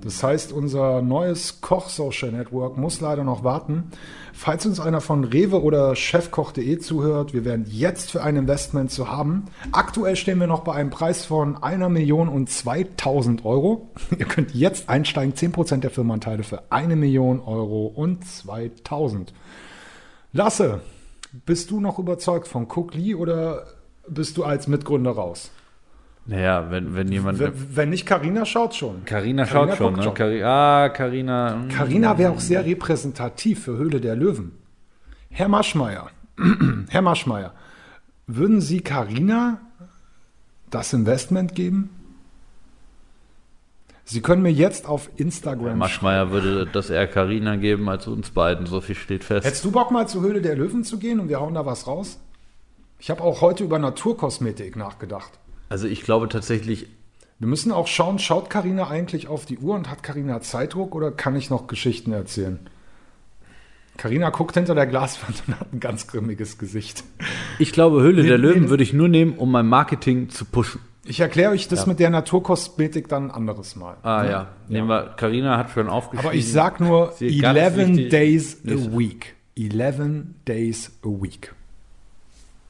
Das heißt, unser neues Koch-Social Network muss leider noch warten. Falls uns einer von Rewe oder chefkoch.de zuhört, wir wären jetzt für ein Investment zu haben. Aktuell stehen wir noch bei einem Preis von einer Million und 2000 Euro. Ihr könnt jetzt einsteigen, 10% der Firmenanteile für eine Million Euro und 2000. Lasse, bist du noch überzeugt von Cookly oder bist du als Mitgründer raus? Naja, wenn, wenn jemand. Wenn, wenn nicht, Carina schaut schon. Carina schaut Carina schon, ne? schon. Cari ah, Carina. mm. Carina wäre auch sehr repräsentativ für Höhle der Löwen. Herr Maschmeyer, Herr Maschmeyer, würden Sie Carina das Investment geben? Sie können mir jetzt auf Instagram. Maschmeyer würde das eher Carina geben als uns beiden, so viel steht fest. Hättest du Bock mal zur Höhle der Löwen zu gehen und wir hauen da was raus? Ich habe auch heute über Naturkosmetik nachgedacht. Also ich glaube tatsächlich, Wir müssen auch schauen, schaut Karina eigentlich auf die Uhr und hat Karina Zeitdruck oder kann ich noch Geschichten erzählen? Karina guckt hinter der Glaswand und hat ein ganz grimmiges Gesicht. Ich glaube, Höhle Nee, der Löwen nee. würde ich nur nehmen, um mein Marketing zu pushen. Ich erkläre euch das mit der Naturkosmetik dann ein anderes Mal. Ah ja, nehmen wir. Carina hat schon aufgeschrieben. Aber ich sag nur Sie- ganz 11 wichtig- days a week. 11 days a week.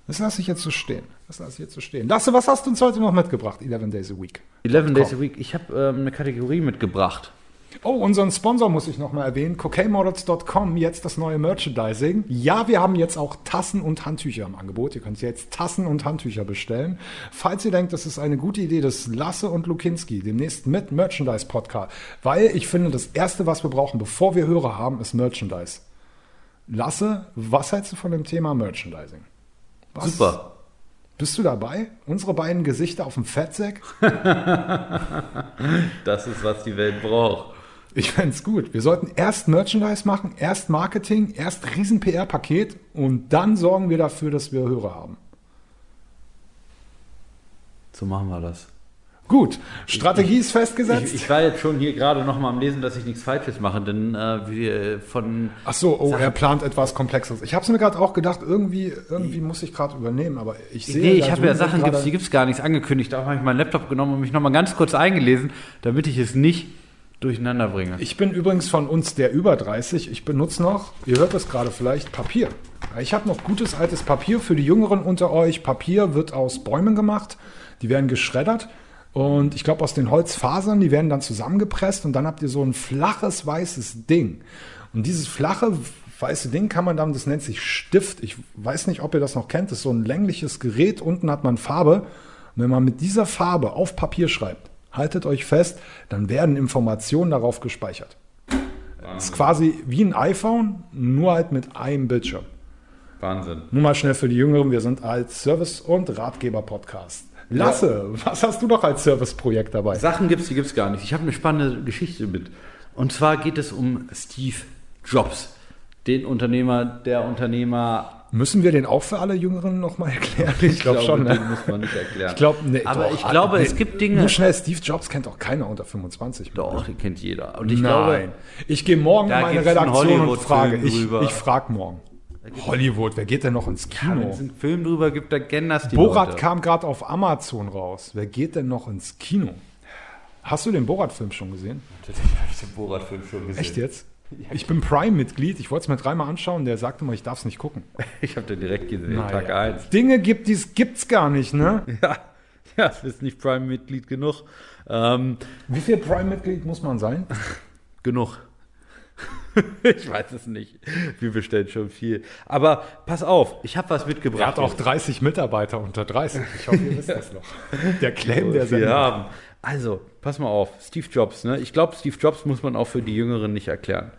Das lasse ich jetzt so stehen. Das lasse ich jetzt so stehen. Lasse, was hast du uns heute noch mitgebracht? 11 days a week. 11 Days a Week. Ich habe ähm, eine Kategorie mitgebracht. Oh, unseren Sponsor muss ich nochmal erwähnen. CocaineModels.com, jetzt das neue Merchandising. Ja, wir haben jetzt auch Tassen und Handtücher im Angebot. Ihr könnt jetzt Tassen und Handtücher bestellen. Falls ihr denkt, das ist eine gute Idee, das Lasse und Lukinski demnächst mit Merchandise-Podcast. Weil ich finde, das Erste, was wir brauchen, bevor wir Hörer haben, ist Merchandise. Lasse, was hältst du von dem Thema Merchandising? Was? Super. Bist du dabei? Unsere beiden Gesichter auf dem Fettsack? Das ist, was die Welt braucht. Ich fände gut. Wir sollten erst Merchandise machen, erst Marketing, erst riesen PR-Paket und dann sorgen wir dafür, dass wir Hörer haben. So machen wir das. Gut, Strategie ist festgesetzt. Ich, ich war jetzt schon hier gerade noch mal am Lesen, dass ich nichts Falsches mache, denn äh, wir von Ach so, oh, er plant etwas Komplexes. Ich habe es mir gerade auch gedacht, irgendwie, irgendwie muss ich gerade übernehmen, aber ich sehe. Nee, ich habe ja Sachen, gibt's, die gibt's gar nichts angekündigt. Da habe ich meinen Laptop genommen und mich noch mal ganz kurz eingelesen, damit ich es nicht durcheinander bringe. Ich bin übrigens von uns der über 30. Ich benutze noch, ihr hört das gerade vielleicht, Papier. Ich habe noch gutes altes Papier für die Jüngeren unter euch. Papier wird aus Bäumen gemacht. Die werden geschreddert. Und ich glaube, aus den Holzfasern, die werden dann zusammengepresst und dann habt ihr so ein flaches weißes Ding. Und dieses flache weiße Ding kann man dann, das nennt sich Stift. Ich weiß nicht, ob ihr das noch kennt. Das ist so ein längliches Gerät. Unten hat man Farbe. Und wenn man mit dieser Farbe auf Papier schreibt, haltet euch fest, dann werden Informationen darauf gespeichert. Das ist quasi wie ein iPhone, nur halt mit einem Bildschirm. Wahnsinn. Nur mal schnell für die Jüngeren, wir sind als Service- und Ratgeber-Podcast. Lasse, was hast du noch als Serviceprojekt dabei? Sachen gibt's, die gibt's gar nicht. Ich habe eine spannende Geschichte mit. Und zwar geht es um Steve Jobs, den Unternehmer, der Unternehmer. Müssen wir den auch für alle Jüngeren nochmal erklären? Ich glaube schon. den Ne? muss man nicht erklären. Ich glaube, nee, Aber doch, ich glaube, nee, es gibt Dinge. Nur schnell, Steve Jobs kennt auch keiner unter 25. Doch, die kennt jeder. Und ich Nein. glaube, ich gehe morgen in meine Redaktion und frage. Ich, ich frage morgen. Hollywood, wer geht denn noch ins wenn Kino? es einen Film drüber gibt, dann kennen das die Borat Leute. kam gerade auf Amazon raus. Wer geht denn noch ins Kino? Hast du den Borat-Film schon gesehen? Natürlich habe ich den Borat-Film schon gesehen. Echt jetzt? Ich bin Prime-Mitglied. Ich wollte es mir dreimal anschauen. Der sagte mal, ich darf es nicht gucken. Ich habe den direkt gesehen, Tag Naja. 1. Dinge gibt, die es gibt's gar nicht, ne? Ja, ja, das ist nicht Prime-Mitglied genug. Ähm, Wie viel Prime-Mitglied muss man sein? genug. ich weiß es nicht. Wir bestellen schon viel. Aber pass auf, ich habe was Er mitgebracht. hat auch 30 Mitarbeiter unter 30. Ich hoffe, ihr wisst das noch. Der Claim der Sendung. haben. Also, pass mal auf, Steve Jobs. Ne? Ich glaube, Steve Jobs muss man auch für die Jüngeren nicht erklären.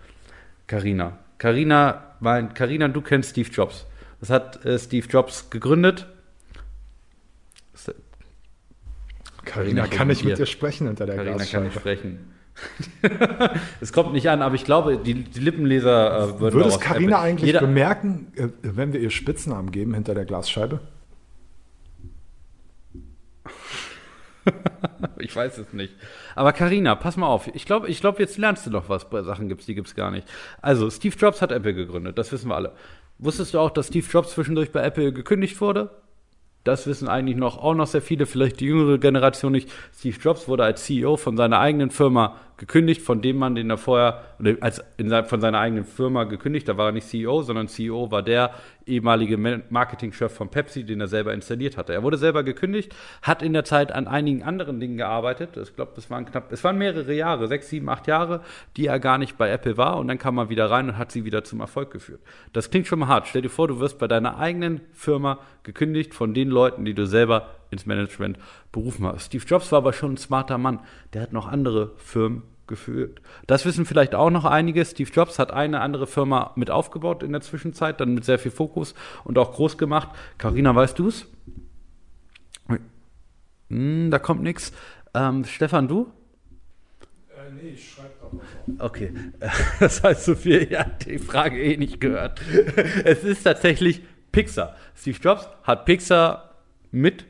Carina. Carina, mein, Carina, du kennst Steve Jobs. Das hat äh, Steve Jobs gegründet. Carina, ich kann ich mit dir. sprechen hinter der Carina kann nicht Glasscheibe? sprechen. es kommt nicht an, aber ich glaube, die, die Lippenleser äh, würden Würde es Carina eigentlich Jeder, bemerken, äh, wenn wir ihr Spitznamen geben hinter der Glasscheibe? Ich weiß es nicht. Aber Carina, pass mal auf. Ich glaube, ich glaub, jetzt lernst du noch was bei Sachen gibt's, die gibt's gar nicht. Also, Steve Jobs hat Apple gegründet, das wissen wir alle. Wusstest du auch, dass Steve Jobs zwischendurch bei Apple gekündigt wurde? Das wissen eigentlich noch auch noch sehr viele, vielleicht die jüngere Generation nicht. Steve Jobs wurde als CEO von seiner eigenen Firma gekündigt, von dem Mann, den er vorher, als in, von seiner eigenen Firma gekündigt, da war er nicht CEO, sondern CEO war der ehemalige Ma- Marketingchef von Pepsi, den er selber installiert hatte. Er wurde selber gekündigt, hat in der Zeit an einigen anderen Dingen gearbeitet. Ich glaube, es waren knapp, es waren mehrere Jahre, sechs, sieben, acht Jahre, die er gar nicht bei Apple war und dann kam er wieder rein und hat sie wieder zum Erfolg geführt. Das klingt schon mal hart. Stell dir vor, du wirst bei deiner eigenen Firma gekündigt von den Leuten, die du selber ins Management berufen hast. Steve Jobs war aber schon ein smarter Mann. Der hat noch andere Firmen geführt. Das wissen vielleicht auch noch einige. Steve Jobs hat eine andere Firma mit aufgebaut in der Zwischenzeit, dann mit sehr viel Fokus und auch groß gemacht. Carina, weißt du es? Hm, da kommt nichts. Ähm, Stefan, du? nee, ich schreibe doch Okay, das heißt so viel, ja, die Frage eh nicht gehört. Es ist tatsächlich Pixar. Steve Jobs hat Pixar mit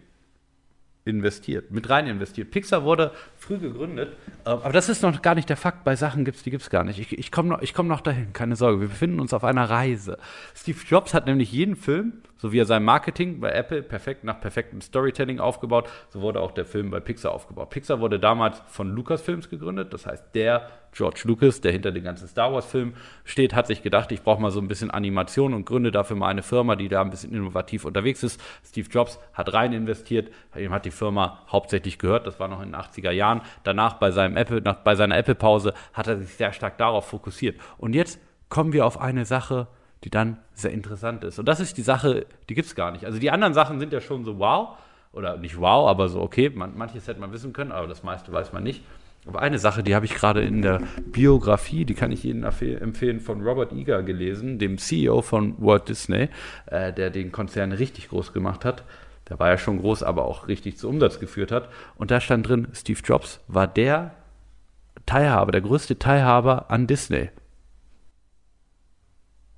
investiert, mit rein investiert. Pixar wurde früh gegründet. Ähm, Aber das ist noch gar nicht der Fakt. Bei Sachen gibt's, die gibt's gar nicht. Ich, ich komme noch, komm noch dahin, keine Sorge. Wir befinden uns auf einer Reise. Steve Jobs hat nämlich jeden Film, so wie er sein Marketing bei Apple perfekt nach perfektem Storytelling aufgebaut, so wurde auch der Film bei Pixar aufgebaut. Pixar wurde damals von Lucasfilms gegründet. Das heißt, der George Lucas, der hinter den ganzen Star Wars-Filmen steht, hat sich gedacht, ich brauche mal so ein bisschen Animation und gründe dafür mal eine Firma, die da ein bisschen innovativ unterwegs ist. Steve Jobs hat rein investiert, ihm hat die Firma hauptsächlich gehört, das war noch in den 80er Jahren. Danach bei seinem Apple, nach, bei seiner Apple-Pause hat er sich sehr stark darauf fokussiert. Und jetzt kommen wir auf eine Sache, die dann sehr interessant ist. Und das ist die Sache, die gibt's gar nicht. Also die anderen Sachen sind ja schon so wow, oder nicht wow, aber so okay, man, manches hätte man wissen können, aber das meiste weiß man nicht. Aber eine Sache, die habe ich gerade in der Biografie, die kann ich Ihnen empfe- empfehlen, von Robert Iger gelesen, dem CEO von Walt Disney, äh, der den Konzern richtig groß gemacht hat. Der war ja schon groß, aber auch richtig zu Umsatz geführt hat. Und da stand drin, Steve Jobs war der Teilhaber, der größte Teilhaber an Disney.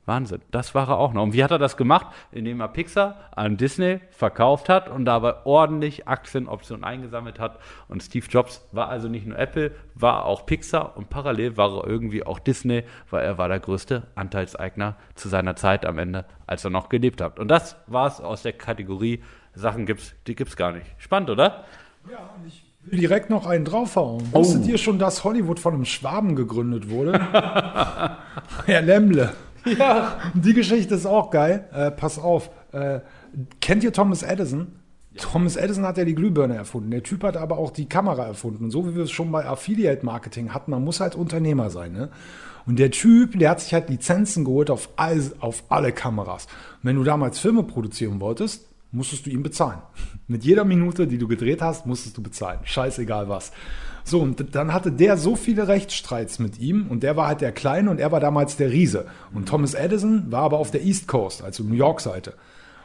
Wahnsinn, das war er auch noch. Und wie hat er das gemacht? Indem er Pixar an Disney verkauft hat und dabei ordentlich Aktienoptionen eingesammelt hat. Und Steve Jobs war also nicht nur Apple, war auch Pixar und parallel war er irgendwie auch Disney, weil er war der größte Anteilseigner zu seiner Zeit am Ende, als er noch gelebt hat. Und das war es aus der Kategorie Sachen gibt's, die gibt's gar nicht. Spannend, oder? will direkt noch einen draufhauen. Oh. Wusstet ihr schon, dass Hollywood von einem Schwaben gegründet wurde? Herr Lemble. Ja. Die Geschichte ist auch geil. Äh, pass auf. Äh, kennt ihr Thomas Edison? Thomas Edison hat ja die Glühbirne erfunden. Der Typ hat aber auch die Kamera erfunden. Und so wie wir es schon bei Affiliate Marketing hatten, man muss halt Unternehmer sein. Ne? Und der Typ, der hat sich halt Lizenzen geholt auf, all, auf alle Kameras. Und wenn du damals Filme produzieren wolltest, musstest du ihm bezahlen. Mit jeder Minute, die du gedreht hast, musstest du bezahlen. Scheißegal was. So, und dann hatte der so viele Rechtsstreits mit ihm und der war halt der Kleine und er war damals der Riese. Und Thomas Edison war aber auf der East Coast, also New York Seite.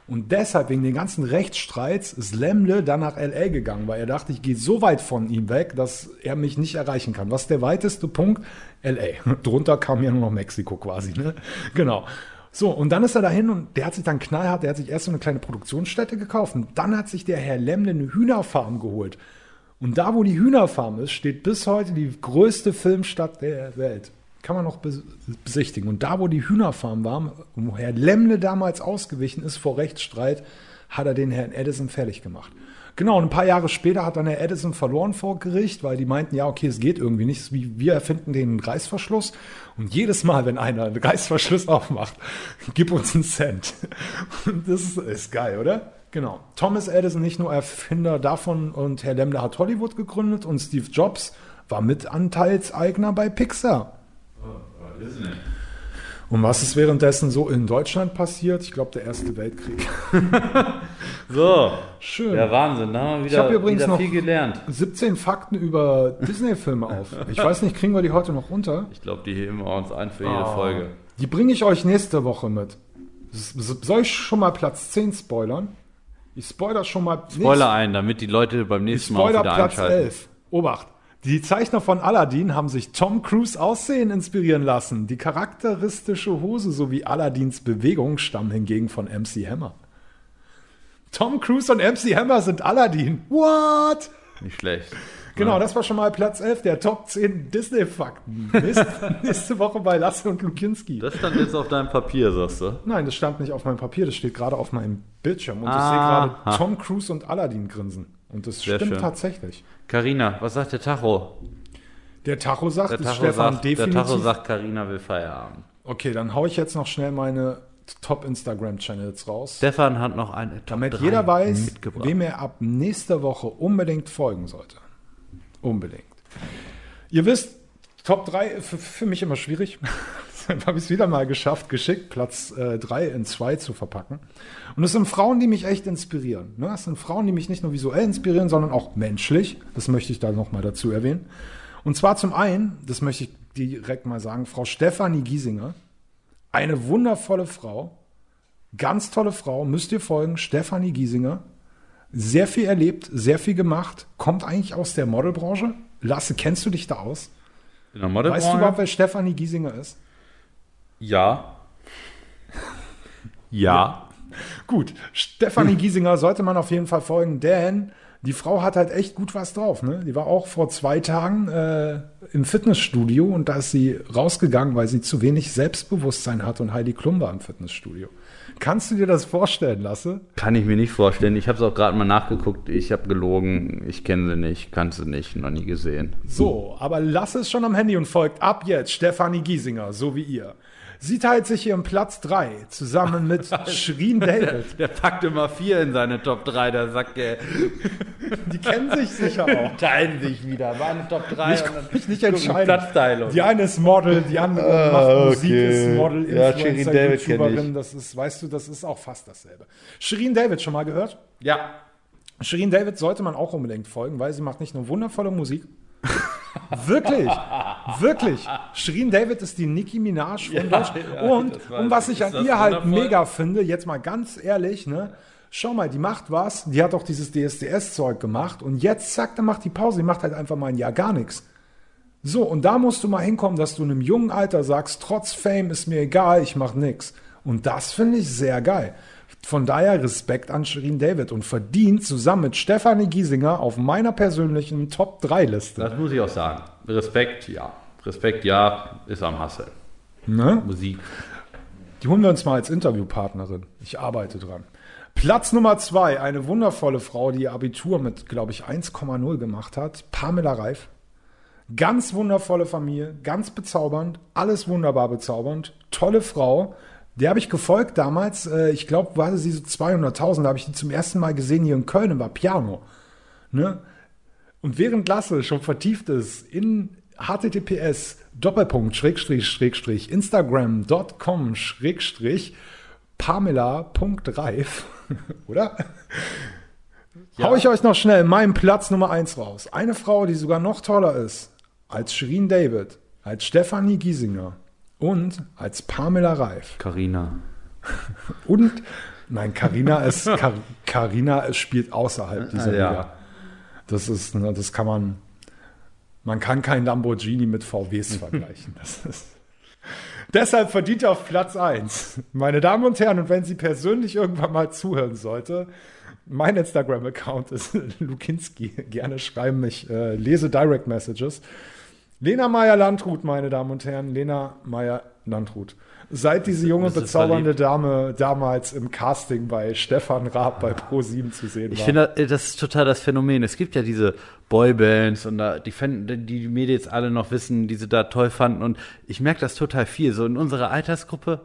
Und deshalb, wegen den ganzen Rechtsstreits, ist Lemle dann nach L.A. gegangen, weil er dachte, ich gehe so weit von ihm weg, dass er mich nicht erreichen kann. Was ist der weiteste Punkt? L.A. Drunter kam ja nur noch Mexiko quasi, ne? Genau. So, und dann ist er dahin und der hat sich dann knallhart, der hat sich erst so eine kleine Produktionsstätte gekauft und dann hat sich der Herr Lemle eine Hühnerfarm geholt. Und da, wo die Hühnerfarm ist, steht bis heute die größte Filmstadt der Welt. Kann man noch bes- besichtigen. Und da, wo die Hühnerfarm war, wo Herr Lemle damals ausgewichen ist vor Rechtsstreit, hat er den Herrn Edison fertig gemacht. Genau, und ein paar Jahre später hat dann Herr Edison verloren vor Gericht, weil die meinten, ja, okay, es geht irgendwie nicht. Wir erfinden den Reißverschluss. Und jedes Mal, wenn einer einen Reißverschluss aufmacht, gib uns einen Cent. Das ist, ist geil, oder? Genau. Thomas Edison nicht nur Erfinder davon und Herr Lemle hat Hollywood gegründet und Steve Jobs war Mitanteilseigner bei Pixar. Und was ist währenddessen so in Deutschland passiert? Ich glaube, der Erste Weltkrieg. So, Schön. ja Wahnsinn, da haben wir Ich habe wieder, übrigens wieder noch viel gelernt. 17 Fakten über Disney-Filme auf. Ich weiß nicht, kriegen wir die heute noch runter? Ich glaube, die heben wir uns ein für jede Ah. Folge. Die bringe ich euch nächste Woche mit. Soll ich schon mal Platz 10 spoilern? Ich spoiler schon mal. Spoiler ein, damit die Leute beim nächsten Mal auch wieder Platz einschalten. 11. Obacht. Die Zeichner von Aladdin haben sich Tom Cruise Aussehen inspirieren lassen. Die charakteristische Hose sowie Aladdins Bewegung stammen hingegen von MC Hammer. Tom Cruise und MC Hammer sind Aladdin. What? Nicht schlecht. Genau, das war schon mal Platz 11 der Top 10 Disney-Fakten. Nächste, nächste Woche bei Lasse und Lukinski. Das stand jetzt auf deinem Papier, sagst du? Nein, das stand nicht auf meinem Papier, das steht gerade auf meinem Bildschirm. Und ich sehe gerade Tom Cruise und Aladdin grinsen. Und das Sehr stimmt schön. tatsächlich. Carina, was sagt der Tacho? Der Tacho sagt, Der Tacho Stefan sagt, der definitiv. Tacho sagt, Carina will Feierabend. okay, dann hau ich jetzt noch schnell meine Top-Instagram-Channels raus. Stefan hat noch eine Top damit 3 jeder weiß, wem er ab nächster Woche unbedingt folgen sollte. Unbedingt. Ihr wisst, Top 3 für, für mich immer schwierig. Habe ich es wieder mal geschafft, geschickt, Platz 3 in 2 zu verpacken. Und es sind Frauen, die mich echt inspirieren. Ne? Es sind Frauen, die mich nicht nur visuell inspirieren, sondern auch menschlich. Das möchte ich da nochmal dazu erwähnen. Und zwar zum einen, das möchte ich direkt mal sagen, Frau Stefanie Giesinger. Eine wundervolle Frau, ganz tolle Frau, müsst ihr folgen, Stefanie Giesinger. Sehr viel erlebt, sehr viel gemacht, kommt eigentlich aus der Modelbranche. Lasse, kennst du dich da aus? In der Modelbranche? Weißt du überhaupt, wer Stefanie Giesinger ist? Ja. Ja. Gut, Stefanie Giesinger sollte man auf jeden Fall folgen, denn Die Frau hat halt echt gut was drauf. Ne? Die war auch vor zwei Tagen äh, im Fitnessstudio und da ist sie rausgegangen, weil sie zu wenig Selbstbewusstsein hat und Heidi Klum war im Fitnessstudio. Kannst du dir das vorstellen, Lasse? Kann ich mir nicht vorstellen. Ich habe es auch gerade mal nachgeguckt. Ich habe gelogen. Ich kenne sie nicht, kann sie nicht, noch nie gesehen. So, aber Lasse ist schon am Handy und folgt ab jetzt Stefanie Giesinger, so wie ihr. Sie teilt sich ihren Platz 3 zusammen mit Shirin David. Der packt immer vier in seine Top 3, der sagt, er, Die kennen sich sicher auch. teilen sich wieder. War eine Top 3 Ich kann mich nicht entscheiden. Platzteilung. Die eine ist Model, die andere Ah, macht Musik, okay. ist Model, Ja, Influencer, kenn YouTuberin. Das ist, weißt du, das ist auch fast dasselbe. Shirin David schon mal gehört? Ja. Shirin David sollte man auch unbedingt folgen, weil sie macht nicht nur wundervolle Musik. wirklich, wirklich. Shirin David ist die Nicki Minaj von Deutschland. ja, Und um was ich. an ihr halt wundervoll? mega finde, jetzt mal ganz ehrlich, ne? Schau mal, die macht was, die hat auch dieses DSDS-Zeug gemacht und jetzt, zack, dann macht die Pause, die macht halt einfach mal ein Jahr gar nichts. So, und da musst du mal hinkommen, dass du in einem jungen Alter sagst, trotz Fame ist mir egal, ich mach nix. Und das finde ich sehr geil. Von daher Respekt an Shirin David und verdient zusammen mit Stefanie Giesinger auf meiner persönlichen Top-3-Liste. Das muss ich auch sagen. Respekt, ja. Respekt, ja, ist am Hassel. Ne? Musik. Die holen wir uns mal als Interviewpartnerin. Ich arbeite dran. Platz Nummer zwei, eine wundervolle Frau, die ihr Abitur mit, glaube ich, 1,0 gemacht hat. Pamela Reif. Ganz wundervolle Familie, ganz bezaubernd, alles wunderbar bezaubernd. Tolle Frau. Der habe ich gefolgt damals. Äh, ich glaube, war sie so 200.000. Da habe ich die zum ersten Mal gesehen hier in Köln war Piano. Ne? Und während Lasse schon vertieft ist in https Doppelpunkt Schrägstrich Schrägstrich Instagram.com Schrägstrich Pamela.reif, oder? Hau ich euch noch schnell meinen Platz Nummer 1 raus. Eine Frau, die sogar noch toller ist als Shirin David, als Stefanie Giesinger und als Pamela Reif. Carina. Und nein, Carina ist Carina spielt außerhalb dieser Ah, ja. Liga. Das ist, ne, das kann man, man kann kein Lamborghini mit VWs vergleichen. Das ist, deshalb verdient er auf Platz 1. Meine Damen und Herren, und wenn sie persönlich irgendwann mal zuhören sollte, mein Instagram-Account ist Lukinski. Gerne schreiben mich, äh, lese Direct Messages. Lena Meyer-Landrut, meine Damen und Herren, Lena Meyer-Landrut. Seit diese junge, bezaubernde Dame damals im Casting bei Stefan Raab bei Pro7 zu sehen war. Ich finde, äh, das ist total das Phänomen. Es gibt ja diese Boybands und da, die, fänden, die die Mädels alle noch wissen, die sie da toll fanden. Und ich merke das total viel. So in unserer Altersgruppe,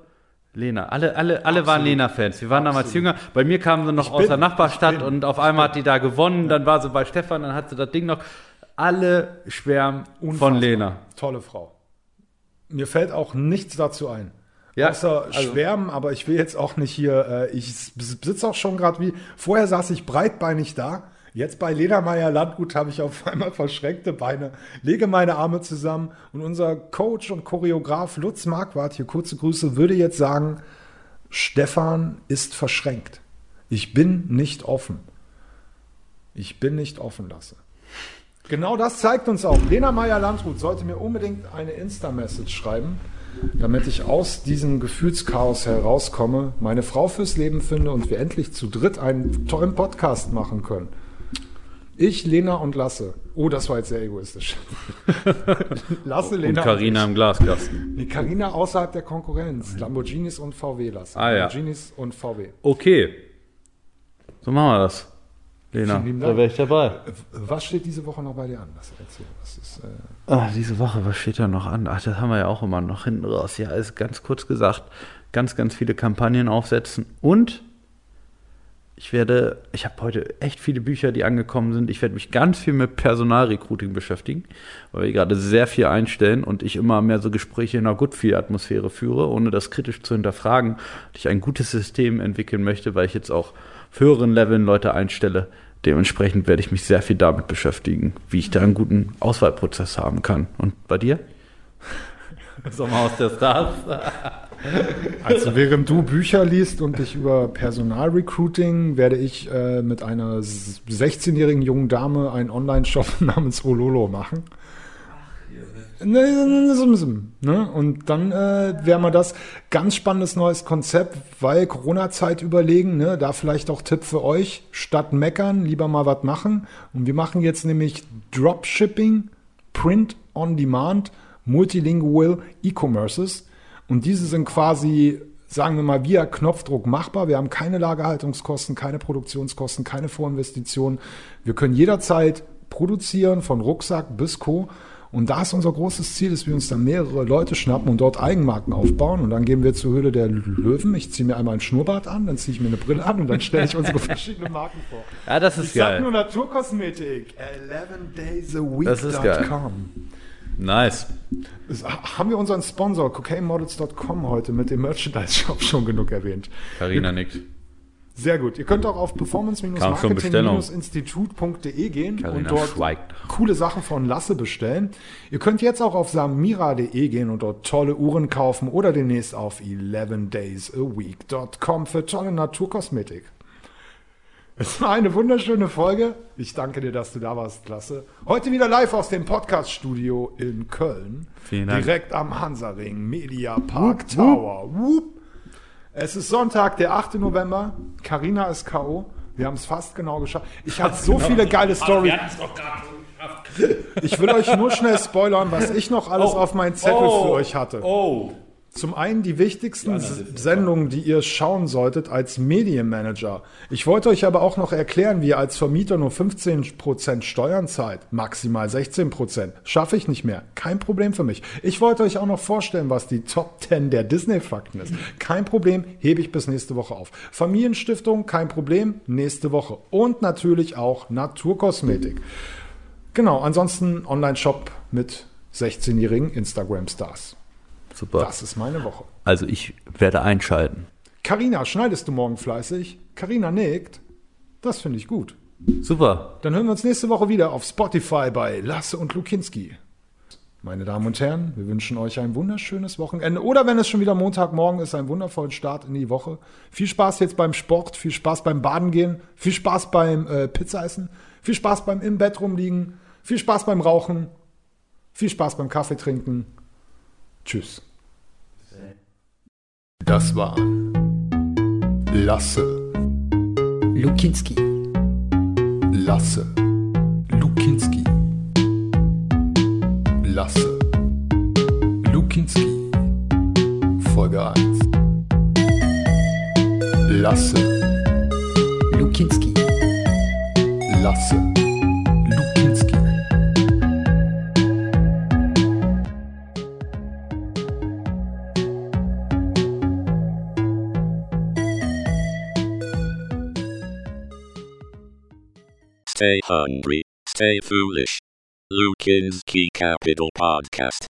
Lena, alle, alle, alle waren Lena-Fans. Wir waren damals jünger. Bei mir kamen sie noch aus bin- der Nachbarstadt ich bin- und auf einmal hat die da gewonnen. Dann war sie bei Stefan, dann hat sie das Ding noch. Alle schwärmen von Unfassbar. Lena. Tolle Frau. Mir fällt auch nichts dazu ein. Ja, Außer also- schwärmen, aber ich will jetzt auch nicht hier, äh, ich sitze auch schon gerade wie, vorher saß ich breitbeinig da, jetzt bei Lena Meyer Landgut habe ich auf einmal verschränkte Beine, lege meine Arme zusammen und unser Coach und Choreograf Lutz Marquardt, hier kurze Grüße, würde jetzt sagen, Stefan ist verschränkt. Ich bin nicht offen. Ich bin nicht offen lasse. Genau das zeigt uns auch. Lena Meyer-Landrut sollte mir unbedingt eine Insta-Message schreiben, damit ich aus diesem Gefühlschaos herauskomme, meine Frau fürs Leben finde und wir endlich zu dritt einen tollen Podcast machen können. Ich, Lena und Lasse. Oh, das war jetzt sehr egoistisch. Lasse, Und Lena. Carina im Glaskasten. Nee, Carina außerhalb der Konkurrenz. Lamborghinis und VW Lasse. Ah, ja. Lamborghinis und VW. Okay. So machen wir das. Lena, da wäre ich dabei. Was steht diese Woche noch bei dir an? Was ist, äh, Ah, diese Woche, was steht da noch an? Ach, das haben wir ja auch immer noch hinten raus. Ja, ist ganz kurz gesagt, ganz, ganz viele Kampagnen aufsetzen. Und ich werde, ich habe heute echt viele Bücher, die angekommen sind. Ich werde mich ganz viel mit Personalrecruiting beschäftigen, weil wir gerade sehr viel einstellen und ich immer mehr so Gespräche in einer Good-Feel-Atmosphäre führe, ohne das kritisch zu hinterfragen. Und ich ein gutes System entwickeln möchte, weil ich jetzt auch auf höheren Leveln Leute einstelle. Dementsprechend werde ich mich sehr viel damit beschäftigen, wie ich da einen guten Auswahlprozess haben kann. Und bei dir? Sommerhaus der Stars. Also während du Bücher liest und dich über Personalrecruiting, werde ich äh, mit einer s- 16-jährigen jungen Dame einen Online-Shop namens Ololo machen. Ne? Und dann äh, wäre mal das ganz spannendes neues Konzept, weil Corona-Zeit überlegen, ne? da vielleicht auch Tipp für euch, statt meckern, lieber mal was machen. Und wir machen jetzt nämlich Dropshipping, Print on Demand, Multilingual E-Commerces. Und diese sind quasi, sagen wir mal, via Knopfdruck machbar. Wir haben keine Lagerhaltungskosten, keine Produktionskosten, keine Vorinvestitionen. Wir können jederzeit produzieren, von Rucksack bis Co. Und da ist unser großes Ziel, dass wir uns dann mehrere Leute schnappen und dort Eigenmarken aufbauen. Und dann gehen wir zur Höhle der Löwen. Ich ziehe mir einmal ein Schnurrbart an, dann ziehe ich mir eine Brille an und dann stelle ich unsere verschiedenen Marken vor. Ja, das ist ich sag geil. nur Naturkosmetik. 11 Das ist geil. Nice. Haben wir unseren Sponsor cocainemodels.com heute mit dem Merchandise-Shop schon genug erwähnt? Carina nickt. Sehr gut. Ihr könnt auch auf performance-marketing-institut.de gehen Carina und dort schweigt. coole Sachen von Lasse bestellen. Ihr könnt jetzt auch auf samira.de gehen und dort tolle Uhren kaufen oder demnächst auf 11daysaweek.com für tolle Naturkosmetik. Es war eine wunderschöne Folge. Ich danke dir, dass du da warst, Lasse. Heute wieder live aus dem Podcast-Studio in Köln. Vielen Dank. Direkt am Hansaring, Media Park Tower. Whoop. Es ist Sonntag, der 8. November. Karina ist K.O. Wir haben es fast genau geschafft. Ich hatte so viele geile Stories. Ich will euch nur schnell spoilern, was ich noch alles auf meinen Zettel für euch hatte. Oh. Zum einen die wichtigsten S- Sendungen, die ihr schauen solltet als Medienmanager. Ich wollte euch aber auch noch erklären, wie ihr als Vermieter nur 15% Steuern zahlt, maximal 16%. Schaffe ich nicht mehr. Kein Problem für mich. Ich wollte euch auch noch vorstellen, was die Top 10 der Disney-Fakten ist. Kein Problem, hebe ich bis nächste Woche auf. Familienstiftung, kein Problem, nächste Woche. Und natürlich auch Naturkosmetik. Genau, ansonsten Online-Shop mit 16-jährigen Instagram-Stars. Super. Das ist meine Woche. Also ich werde einschalten. Karina, schneidest du morgen fleißig? Karina nickt. Das finde ich gut. Super. Dann hören wir uns nächste Woche wieder auf Spotify bei Lasse und Lukinski. Meine Damen und Herren, wir wünschen euch ein wunderschönes Wochenende oder wenn es schon wieder Montagmorgen ist, einen wundervollen Start in die Woche. Viel Spaß jetzt beim Sport, viel Spaß beim Baden gehen, viel Spaß beim äh, Pizza essen, viel Spaß beim im Bett rumliegen, viel Spaß beim Rauchen, viel Spaß beim Kaffee trinken. Tschüss. Das war Lasse, Lukinski. Lasse, Lukinski. Lasse, Lukinski. Folge 1. Lasse, Lukinski. Lasse, Stay hungry, stay foolish. Lukin's Key Capital Podcast.